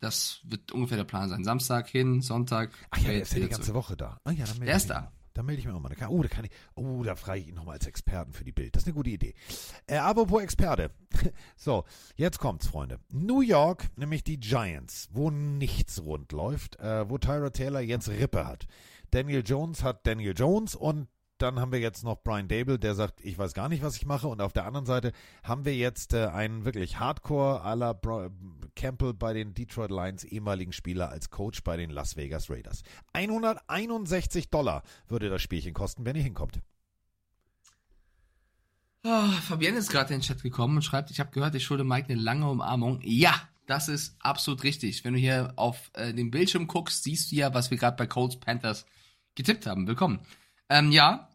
Speaker 5: das wird ungefähr der Plan sein. Samstag hin, Sonntag.
Speaker 4: Ach ja, der ist ja die ganze
Speaker 5: zurück.
Speaker 4: Woche da. Ah ja, dann melde
Speaker 5: Der ist da.
Speaker 4: Da melde ich mich auch mal. Da kann, oh, da kann ich. Oh, da frage ich ihn nochmal als Experten für die Bild. Das ist eine gute Idee. Äh, apropos Experte. so, jetzt kommt's, Freunde. New York, nämlich die Giants, wo nichts rund läuft, äh, wo Tyra Taylor jetzt Rippe hat. Daniel Jones hat Daniel Jones und dann haben wir jetzt noch Brian Dable, der sagt, ich weiß gar nicht, was ich mache. Und auf der anderen Seite haben wir jetzt äh, einen wirklich Hardcore à la Campbell bei den Detroit Lions, ehemaligen Spieler als Coach bei den Las Vegas Raiders. 161 Dollar würde das Spielchen kosten, wenn ihr hinkommt.
Speaker 5: Ah, Fabienne ist gerade in den Chat gekommen und schreibt, ich habe gehört, ich schulde Mike eine lange Umarmung. Ja, das ist absolut richtig. Wenn du hier auf äh, den Bildschirm guckst, siehst du ja, was wir gerade bei Colts Panthers getippt haben. Willkommen. Ähm, ja,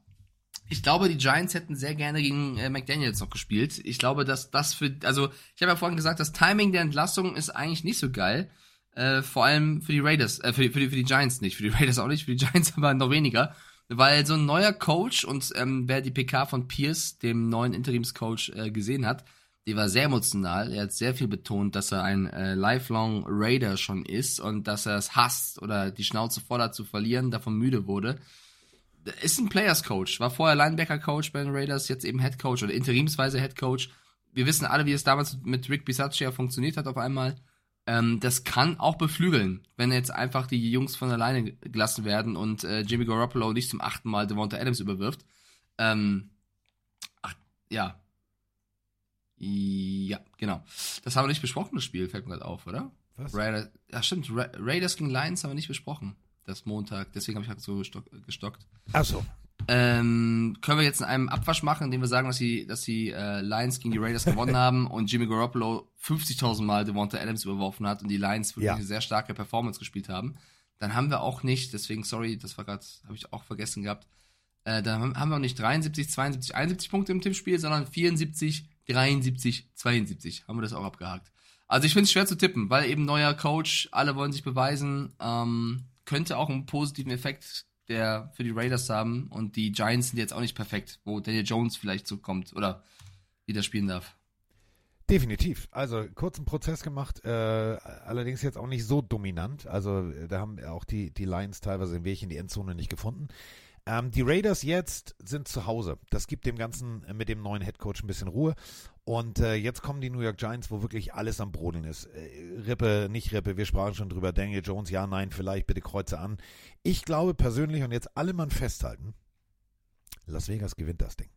Speaker 5: ich glaube, die Giants hätten sehr gerne gegen äh, McDaniels noch gespielt. Ich glaube, dass das für, also ich habe ja vorhin gesagt, das Timing der Entlassung ist eigentlich nicht so geil. Äh, vor allem für die Raiders, äh, für, die, für, die, für die Giants nicht, für die Raiders auch nicht, für die Giants aber noch weniger. Weil so ein neuer Coach und ähm, wer die PK von Pierce, dem neuen Interimscoach, äh, gesehen hat, die war sehr emotional. Er hat sehr viel betont, dass er ein äh, lifelong Raider schon ist und dass er es hasst oder die Schnauze voll hat zu verlieren, davon müde wurde. Ist ein Players Coach, war vorher Linebacker Coach bei den Raiders, jetzt eben Head Coach oder interimsweise Head Coach. Wir wissen alle, wie es damals mit Rick Bisaccia funktioniert hat auf einmal. Ähm, das kann auch beflügeln, wenn jetzt einfach die Jungs von alleine gelassen werden und äh, Jimmy Garoppolo nicht zum achten Mal Devonta Adams überwirft. Ähm, ach, ja. Ja, genau. Das haben wir nicht besprochen, das Spiel, fällt mir gerade auf, oder?
Speaker 4: Was?
Speaker 5: Raiders, ja, stimmt. Ra Raiders gegen Lions haben wir nicht besprochen. Das Montag, deswegen habe ich halt so gestock, gestockt.
Speaker 4: Ach so.
Speaker 5: Ähm, können wir jetzt in einem Abwasch machen, indem wir sagen, dass die, dass die äh, Lions gegen die Raiders gewonnen haben und Jimmy Garoppolo 50.000 Mal Devonta Adams überworfen hat und die Lions wirklich
Speaker 4: Ja.
Speaker 5: eine sehr starke Performance gespielt haben. Dann haben wir auch nicht, deswegen sorry, das war gerade, habe ich auch vergessen gehabt. Äh, dann haben- haben wir auch nicht 73, 72, 71 Punkte im Tippspiel, sondern 74, 73, 72. Haben wir das auch abgehakt. Also ich finde es schwer zu tippen, weil eben neuer Coach, alle wollen sich beweisen, ähm, könnte auch einen positiven Effekt der für die Raiders haben und die Giants sind jetzt auch nicht perfekt, wo Daniel Jones vielleicht zukommt oder wieder spielen darf.
Speaker 4: Definitiv. Also kurzen Prozess gemacht, äh, allerdings jetzt auch nicht so dominant. Also da haben auch die, die Lions teilweise den Weg in die Endzone nicht gefunden. Ähm, die Raiders jetzt sind zu Hause. Das gibt dem Ganzen äh, mit dem neuen Headcoach ein bisschen Ruhe. Und äh, jetzt kommen die New York Giants, wo wirklich alles am Brodeln ist. Äh, Rippe, nicht Rippe, wir sprachen schon drüber. Daniel Jones, ja, nein, vielleicht, bitte kreuze an. Ich glaube persönlich, und jetzt alle Mann festhalten, Las Vegas gewinnt das Ding.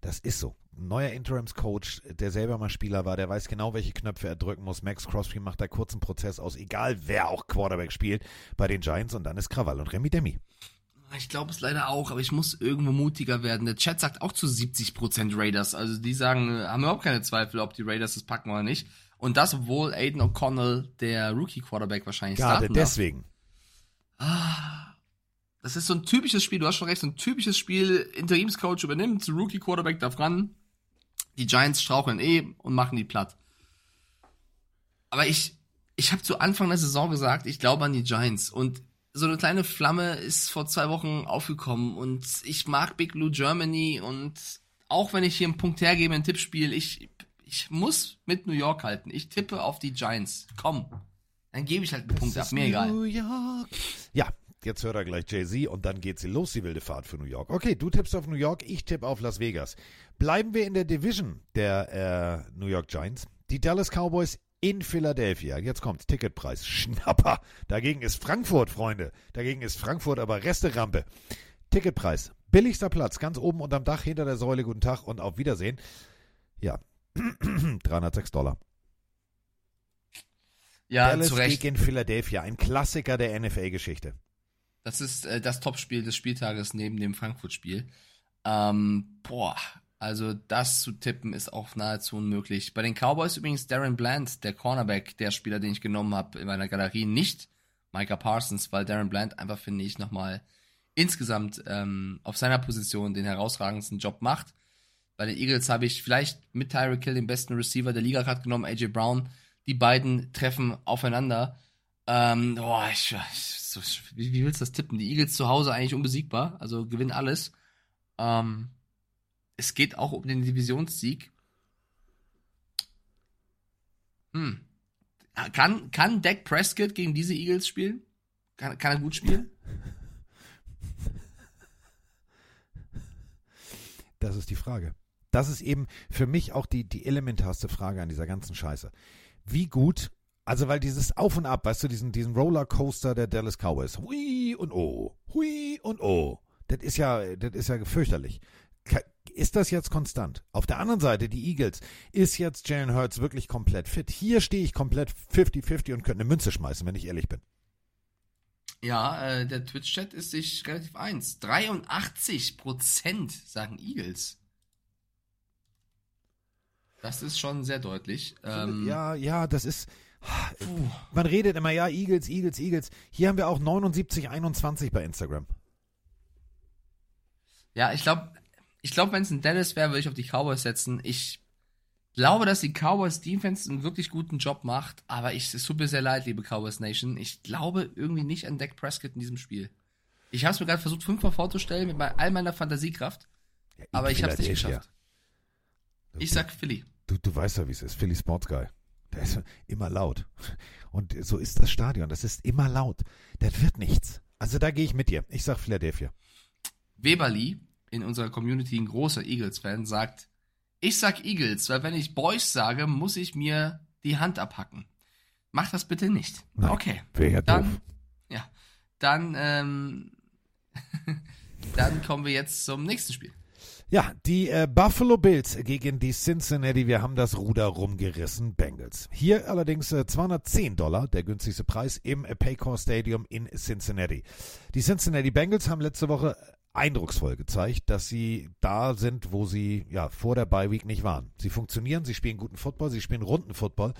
Speaker 4: Das ist so. Neuer Interims-Coach, der selber mal Spieler war, der weiß genau, welche Knöpfe er drücken muss. Max Crosby macht da kurzen Prozess aus, egal wer auch Quarterback spielt bei den Giants und dann ist Krawall und Remi Demi.
Speaker 5: Ich glaube es leider auch, aber ich muss irgendwo mutiger werden. Der Chat sagt auch zu 70% Raiders. Also die sagen, äh, haben überhaupt keine Zweifel, ob die Raiders das packen oder nicht. Und das, obwohl Aiden O'Connell, der Rookie-Quarterback, wahrscheinlich
Speaker 4: Gerade
Speaker 5: starten darf.
Speaker 4: deswegen.
Speaker 5: Das ist so ein typisches Spiel, du hast schon recht, so ein typisches Spiel, Interimscoach übernimmt, Rookie Quarterback darf ran, die Giants straucheln eh und machen die platt. Aber ich, ich habe zu Anfang der Saison gesagt, ich glaube an die Giants und so eine kleine Flamme ist vor zwei Wochen aufgekommen und ich mag Big Blue Germany und auch wenn ich hier einen Punkt hergebe im Tippspiel, ich, ich muss mit New York halten. Ich tippe auf die Giants. Komm. Dann gebe ich halt einen Punkt ab. Mir egal.
Speaker 4: New York. Ja, jetzt hört er gleich Jay-Z und dann geht sie los, die wilde Fahrt für New York. Okay, du tippst auf New York, ich tippe auf Las Vegas. Bleiben wir in der Division der äh, New York Giants. Die Dallas Cowboys in Philadelphia. Jetzt kommt's, Ticketpreis. Schnapper. Dagegen ist Frankfurt, Freunde. Dagegen ist Frankfurt aber Resterampe. Ticketpreis. Billigster Platz, ganz oben unterm Dach, hinter der Säule. Guten Tag und auf Wiedersehen. Ja, 306 Dollar.
Speaker 5: Ja,
Speaker 4: Dallas
Speaker 5: zu Recht.
Speaker 4: gegen Philadelphia, ein Klassiker der NFL-Geschichte.
Speaker 5: Das ist äh, das Topspiel des Spieltages neben dem Frankfurt-Spiel. Ähm, boah, also das zu tippen ist auch nahezu unmöglich. Bei den Cowboys übrigens Darren Bland, der Cornerback, der Spieler, den ich genommen habe in meiner Galerie, nicht Micah Parsons, weil Darren Bland einfach, finde ich, nochmal insgesamt ähm, auf seiner Position den herausragendsten Job macht. Bei den Eagles habe ich vielleicht mit Tyreek Hill den besten Receiver der Liga gerade genommen, AJ Brown. Die beiden treffen aufeinander. Ähm, boah, ich, so, wie, wie willst du das tippen? Die Eagles zu Hause eigentlich unbesiegbar, also gewinnen alles. Ähm, es geht auch um den Divisionssieg. Hm. Kann, kann Dak Prescott gegen diese Eagles spielen? Kann, kann er gut spielen?
Speaker 4: Das ist die Frage. Das ist eben für mich auch die, die elementarste Frage an dieser ganzen Scheiße. Wie gut, also weil dieses Auf und Ab, weißt du, diesen, diesen Rollercoaster der Dallas Cowboys, hui und oh, hui und oh, das ist ja, das ist ja fürchterlich. Ist das jetzt konstant? Auf der anderen Seite, die Eagles, ist jetzt Jalen Hurts wirklich komplett fit? Hier stehe ich komplett 50-50 und könnte eine Münze schmeißen, wenn ich ehrlich bin.
Speaker 5: Ja, äh, der Twitch-Chat ist sich relativ eins. 83% sagen Eagles. Das ist schon sehr deutlich. Ähm,
Speaker 4: ja, ja, das ist. Man redet immer, ja, Eagles, Eagles, Eagles. Hier haben wir auch 79, 21 bei Instagram.
Speaker 5: Ja, ich glaube, ich glaub, wenn es ein Dallas wäre, würde ich auf die Cowboys setzen. Ich glaube, dass die Cowboys Defense einen wirklich guten Job macht, aber ich, es tut mir sehr leid, liebe Cowboys Nation. Ich glaube irgendwie nicht an Dak Prescott in diesem Spiel. Ich habe es mir gerade versucht, fünfmal vorzustellen mit all meiner Fantasiekraft,
Speaker 4: Ja,
Speaker 5: aber ich habe es nicht
Speaker 4: Philadelphia.
Speaker 5: geschafft. Ich sag Philly.
Speaker 4: Du, du weißt ja, wie es ist. Philly Sports Guy. Der ist immer laut. Und so ist das Stadion. Das ist immer laut. Das wird nichts. Also da gehe ich mit dir. Ich sag Philadelphia.
Speaker 5: Weberly, in unserer Community ein großer Eagles-Fan, sagt, ich sag Eagles, weil wenn ich Boys sage, muss ich mir die Hand abhacken. Mach das bitte nicht.
Speaker 4: Nein,
Speaker 5: okay.
Speaker 4: Wäre
Speaker 5: Dann,
Speaker 4: doof.
Speaker 5: ja, dann, ähm, dann kommen wir jetzt zum nächsten Spiel.
Speaker 4: Ja, die äh, Buffalo Bills gegen die Cincinnati, wir haben das Ruder rumgerissen, Bengals. Hier allerdings äh, 210 Dollar, der günstigste Preis im äh, Paycor Stadium in Cincinnati. Die Cincinnati Bengals haben letzte Woche eindrucksvoll gezeigt, dass sie da sind, wo sie ja vor der Bye Week nicht waren. Sie funktionieren, sie spielen guten Football, sie spielen runden Football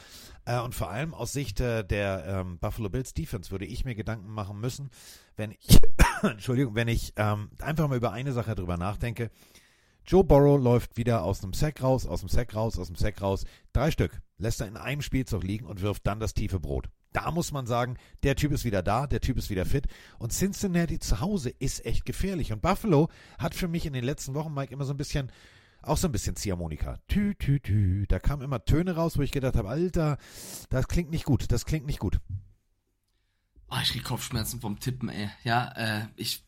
Speaker 4: äh, und vor allem aus Sicht äh, der ähm, Buffalo Bills Defense würde ich mir Gedanken machen müssen, wenn ich Entschuldigung, wenn ich ähm, einfach mal über eine Sache drüber nachdenke. Joe Burrow läuft wieder aus einem Sack raus, aus dem Sack raus, aus dem Sack raus. Drei Stück lässt er in einem Spielzug liegen und wirft dann das tiefe Brot. Da muss man sagen, der Typ ist wieder da, der Typ ist wieder fit. Und Cincinnati zu Hause ist echt gefährlich. Und Buffalo hat für mich in den letzten Wochen, Mike, immer so ein bisschen, auch so ein bisschen Ziehharmonika. Tü, tü, tü. Da kamen immer Töne raus, wo ich gedacht habe, Alter, das klingt nicht gut, das klingt nicht gut.
Speaker 5: Oh, ich krieg Kopfschmerzen vom Tippen, ey. Ja, äh, ich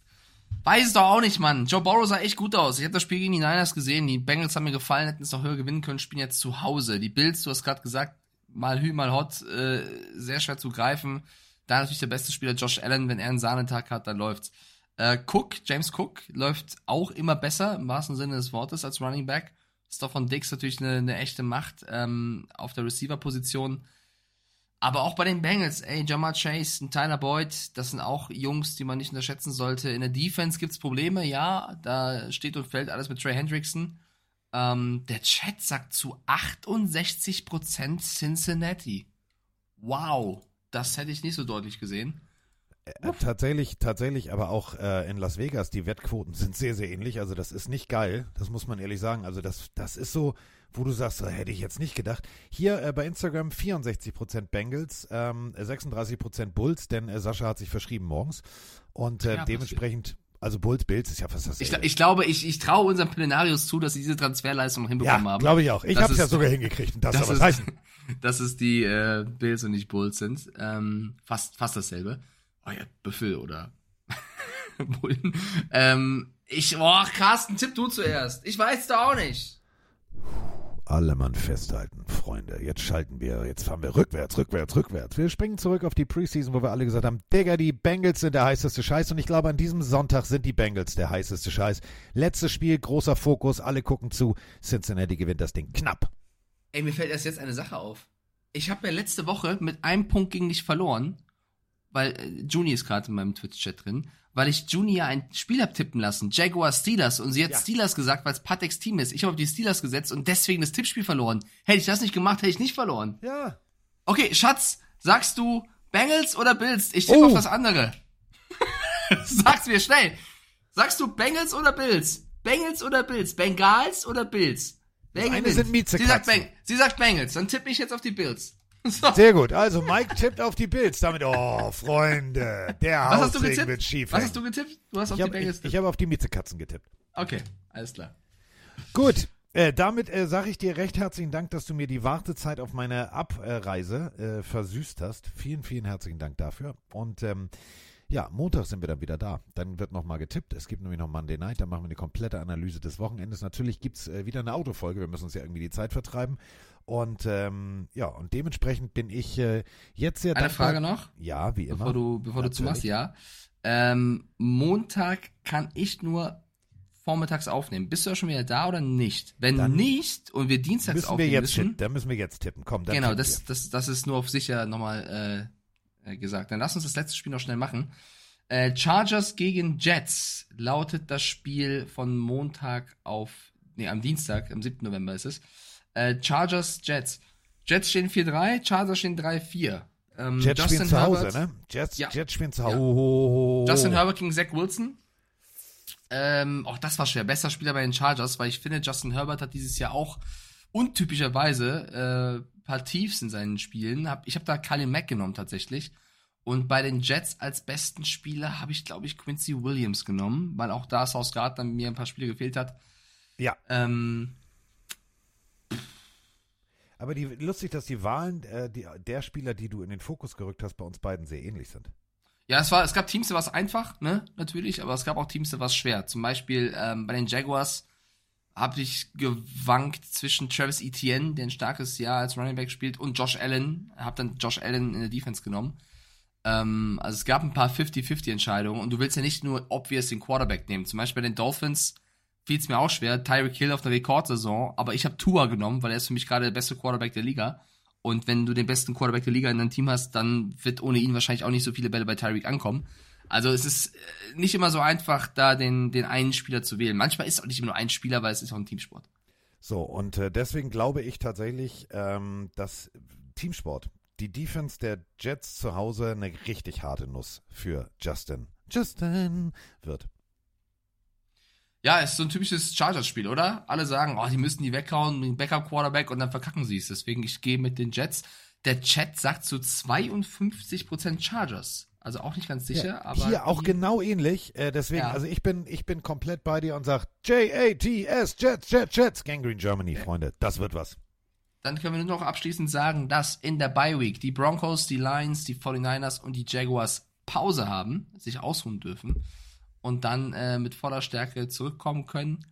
Speaker 5: weiß es doch auch nicht, Mann. Joe Burrow sah echt gut aus. Ich habe das Spiel gegen die Niners gesehen. Die Bengals haben mir gefallen, hätten es noch höher gewinnen können, spielen jetzt zu Hause. Die Bills, du hast gerade gesagt, mal hü, mal hot, äh, sehr schwer zu greifen. Da natürlich der beste Spieler Josh Allen, wenn er einen Sahnetag hat, dann läuft's. Äh, Cook, James Cook, läuft auch immer besser, im wahrsten Sinne des Wortes, als Running Back. Stefan Dix natürlich eine, eine echte Macht ähm, auf der Receiver-Position. Aber auch bei den Bengals, ey, Jamar Chase, ein Tyler Boyd, das sind auch Jungs, die man nicht unterschätzen sollte. In der Defense gibt's Probleme, ja, da steht und fällt alles mit Trey Hendrickson. Ähm, der Chat sagt zu 68% Cincinnati. Wow, das hätte ich nicht so deutlich gesehen.
Speaker 4: Äh, tatsächlich, tatsächlich, aber auch äh, in Las Vegas, die Wettquoten sind sehr, sehr ähnlich. Also das ist nicht geil, das muss man ehrlich sagen. Also das, das ist so, wo du sagst, äh, hätte ich jetzt nicht gedacht. Hier äh, bei Instagram 64% Bengals, ähm, 36% Bulls, denn äh, Sascha hat sich verschrieben morgens. Und äh,
Speaker 5: Ja,
Speaker 4: dementsprechend, also Bulls, Bills ist ja fast
Speaker 5: Ich,
Speaker 4: dasselbe.
Speaker 5: ich glaube, ich, ich traue unseren Plenarius zu, dass sie diese Transferleistung hinbekommen
Speaker 4: ja,
Speaker 5: haben.
Speaker 4: glaube ich auch. Ich
Speaker 5: Das
Speaker 4: habe es ja sogar hingekriegt und das,
Speaker 5: das
Speaker 4: soll was
Speaker 5: ist,
Speaker 4: heißen.
Speaker 5: dass es die äh, Bills und nicht Bulls sind. Ähm, fast, fast dasselbe. Oh ja, Büffel oder Bullen. Ähm, ich, boah, Carsten, tipp du zuerst. Ich weiß da auch nicht.
Speaker 4: Alle Mann festhalten, Freunde. Jetzt schalten wir, jetzt fahren wir rückwärts, rückwärts, rückwärts. Wir springen zurück auf die Preseason, wo wir alle gesagt haben, Digga, die Bengals sind der heißeste Scheiß. Und ich glaube, an diesem Sonntag sind die Bengals der heißeste Scheiß. Letztes Spiel, großer Fokus, alle gucken zu. Cincinnati gewinnt das Ding knapp.
Speaker 5: Ey, mir fällt erst jetzt eine Sache auf. Ich habe ja letzte Woche mit einem Punkt gegen dich verloren, weil äh, Juni ist gerade in meinem Twitch-Chat drin, weil ich Juni ja ein Spiel hab tippen lassen, Jaguar Steelers, und sie hat
Speaker 4: Ja.
Speaker 5: Steelers gesagt, weil es Pateks Team ist. Ich habe auf die Steelers gesetzt und deswegen das Tippspiel verloren. Hätte ich das nicht gemacht, hätte ich nicht verloren.
Speaker 4: Ja.
Speaker 5: Okay, Schatz, sagst du Bengals oder Bills? Ich tippe
Speaker 4: Oh.
Speaker 5: auf das andere. Sag's mir schnell. Sagst du Bengals oder Bills? Bengals oder Bills? Bengals oder Bills?
Speaker 4: Eine sind
Speaker 5: Sie sagt, Beng sie sagt Bengals, dann tippe ich jetzt auf die Bills. So.
Speaker 4: Sehr gut. Also Mike tippt auf die Bills. Damit, oh, Freunde, der
Speaker 5: Was hast du
Speaker 4: Hausring wird
Speaker 5: getippt?
Speaker 4: schief.
Speaker 5: Was hast du getippt? Du hast auf
Speaker 4: ich
Speaker 5: die
Speaker 4: habe
Speaker 5: Bengals
Speaker 4: ich, ich hab auf die Miezekatzen getippt.
Speaker 5: Okay, alles klar.
Speaker 4: Gut, äh, damit äh, sage ich dir recht herzlichen Dank, dass du mir die Wartezeit auf meine Abreise äh, versüßt hast. Vielen, vielen herzlichen Dank dafür. Und ähm, ja, Montag sind wir dann wieder da. Dann wird nochmal getippt. Es gibt nämlich noch Monday Night. Dann machen wir eine komplette Analyse des Wochenendes. Natürlich gibt's äh, wieder eine Autofolge. Wir müssen uns ja irgendwie die Zeit vertreiben. Und ähm, ja, und dementsprechend bin ich äh, jetzt sehr
Speaker 5: Eine
Speaker 4: dankbar.
Speaker 5: Frage noch,
Speaker 4: Ja, wie immer.
Speaker 5: bevor du, bevor du zumachst, ja. Ähm, Montag kann ich nur vormittags aufnehmen. Bist du ja schon wieder da oder nicht? Wenn
Speaker 4: Dann
Speaker 5: nicht und wir dienstags
Speaker 4: Müssen wir
Speaker 5: aufnehmen
Speaker 4: jetzt
Speaker 5: müssen,
Speaker 4: tippen. Da müssen wir jetzt tippen. Komm, dann
Speaker 5: genau, das, das, das ist nur auf sicher nochmal äh, gesagt. Dann lass uns das letzte Spiel noch schnell machen. Äh, Chargers gegen Jets lautet das Spiel von Montag auf, nee, am Dienstag, am 7. November ist es. Äh, Chargers, Jets. Jets stehen 4-3, Chargers stehen 3-4. Ähm.
Speaker 4: Jets spielen zu Hause, ne? Jets,
Speaker 5: Ja.
Speaker 4: Jets spielen zu
Speaker 5: Ja.
Speaker 4: Hause.
Speaker 5: Justin Herbert gegen Zach Wilson. Ähm, auch das war schwer. Bester Spieler bei den Chargers, weil ich finde, Justin Herbert hat dieses Jahr auch untypischerweise äh, paar Tiefs in seinen Spielen. Hab, ich habe da Kalin Mack genommen tatsächlich. Und bei den Jets als besten Spieler habe ich, glaube ich, Quincy Williams genommen, weil auch da South Gardner mir ein paar Spiele gefehlt hat.
Speaker 4: Ja.
Speaker 5: Ähm,
Speaker 4: Aber die, lustig, dass die Wahlen äh, die, der Spieler, die du in den Fokus gerückt hast, bei uns beiden sehr ähnlich sind.
Speaker 5: Ja, es war, es gab Teams, da war es einfach, ne, natürlich, aber es gab auch Teams, da war es schwer. Zum Beispiel ähm, bei den Jaguars habe ich gewankt zwischen Travis Etienne, der ein starkes Jahr als Running Back spielt, und Josh Allen. Habe dann Josh Allen in der Defense genommen. Ähm, also es gab ein paar 50-50 Entscheidungen und du willst ja nicht nur obvious den Quarterback nehmen. Zum Beispiel bei den Dolphins fiel es mir auch schwer. Tyreek Hill auf der Rekordsaison, aber ich habe Tua genommen, weil er ist für mich gerade der beste Quarterback der Liga. Und wenn du den besten Quarterback der Liga in deinem Team hast, dann wird ohne ihn wahrscheinlich auch nicht so viele Bälle bei Tyreek ankommen. Also es ist äh, nicht immer so einfach, da den, den einen Spieler zu wählen. Manchmal ist es auch nicht immer nur ein Spieler, weil es ist auch ein Teamsport.
Speaker 4: So, und äh, deswegen glaube ich tatsächlich, ähm, dass Teamsport, die Defense der Jets zu Hause eine richtig harte Nuss für Justin. Justin wird.
Speaker 5: Ja, es ist so ein typisches Chargers-Spiel, oder? Alle sagen, oh, die müssen die weghauen, den Backup-Quarterback und dann verkacken sie es. Deswegen, ich gehe mit den Jets. Der Chat sagt zu 52% Chargers. Also auch nicht ganz sicher,
Speaker 4: Ja,
Speaker 5: aber.
Speaker 4: Hier auch genau ähnlich. Äh, deswegen,
Speaker 5: Ja.
Speaker 4: also ich bin, ich bin komplett bei dir und sag J-A-T-S, Jets, Jets, Jets, Gangrene Germany, Freunde. Das wird was.
Speaker 5: Dann können wir nur noch abschließend sagen, dass in der Bye Week die Broncos, die Lions, die 49ers und die Jaguars Pause haben, sich ausruhen dürfen und dann äh, mit voller Stärke zurückkommen können.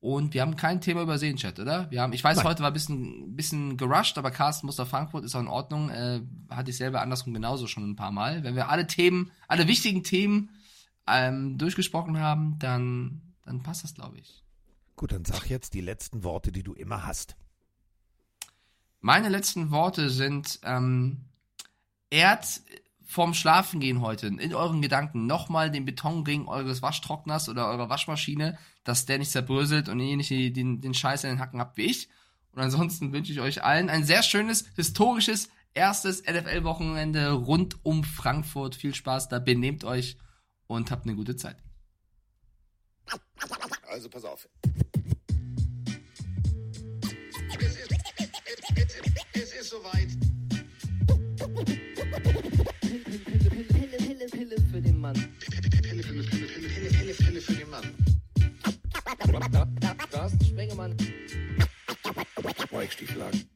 Speaker 5: Und wir haben kein Thema übersehen, Chat, oder? Wir haben, ich weiß,
Speaker 4: Nein.
Speaker 5: heute war ein bisschen, bisschen gerusht, aber Carsten muss nach Frankfurt, ist auch in Ordnung. Äh, hatte ich selber andersrum genauso schon ein paar Mal. Wenn wir alle Themen, alle wichtigen Themen ähm, durchgesprochen haben, dann, dann passt das, glaube ich.
Speaker 4: Gut, dann sag jetzt die letzten Worte, die du immer hast.
Speaker 5: Meine letzten Worte sind, ähm, ehrt vorm Schlafengehen heute in euren Gedanken nochmal den Betonring eures Waschtrockners oder eurer Waschmaschine, dass der nicht zerbröselt und ihr nicht den, den Scheiß in den Hacken habt wie ich. Und ansonsten wünsche ich euch allen ein sehr schönes, historisches, erstes NFL-Wochenende rund um Frankfurt. Viel Spaß da, benehmt euch und habt eine gute Zeit.
Speaker 1: Also pass auf. Es ist, es, es, es ist soweit.
Speaker 3: Carsten Spengemann.
Speaker 1: Weichstieflagen.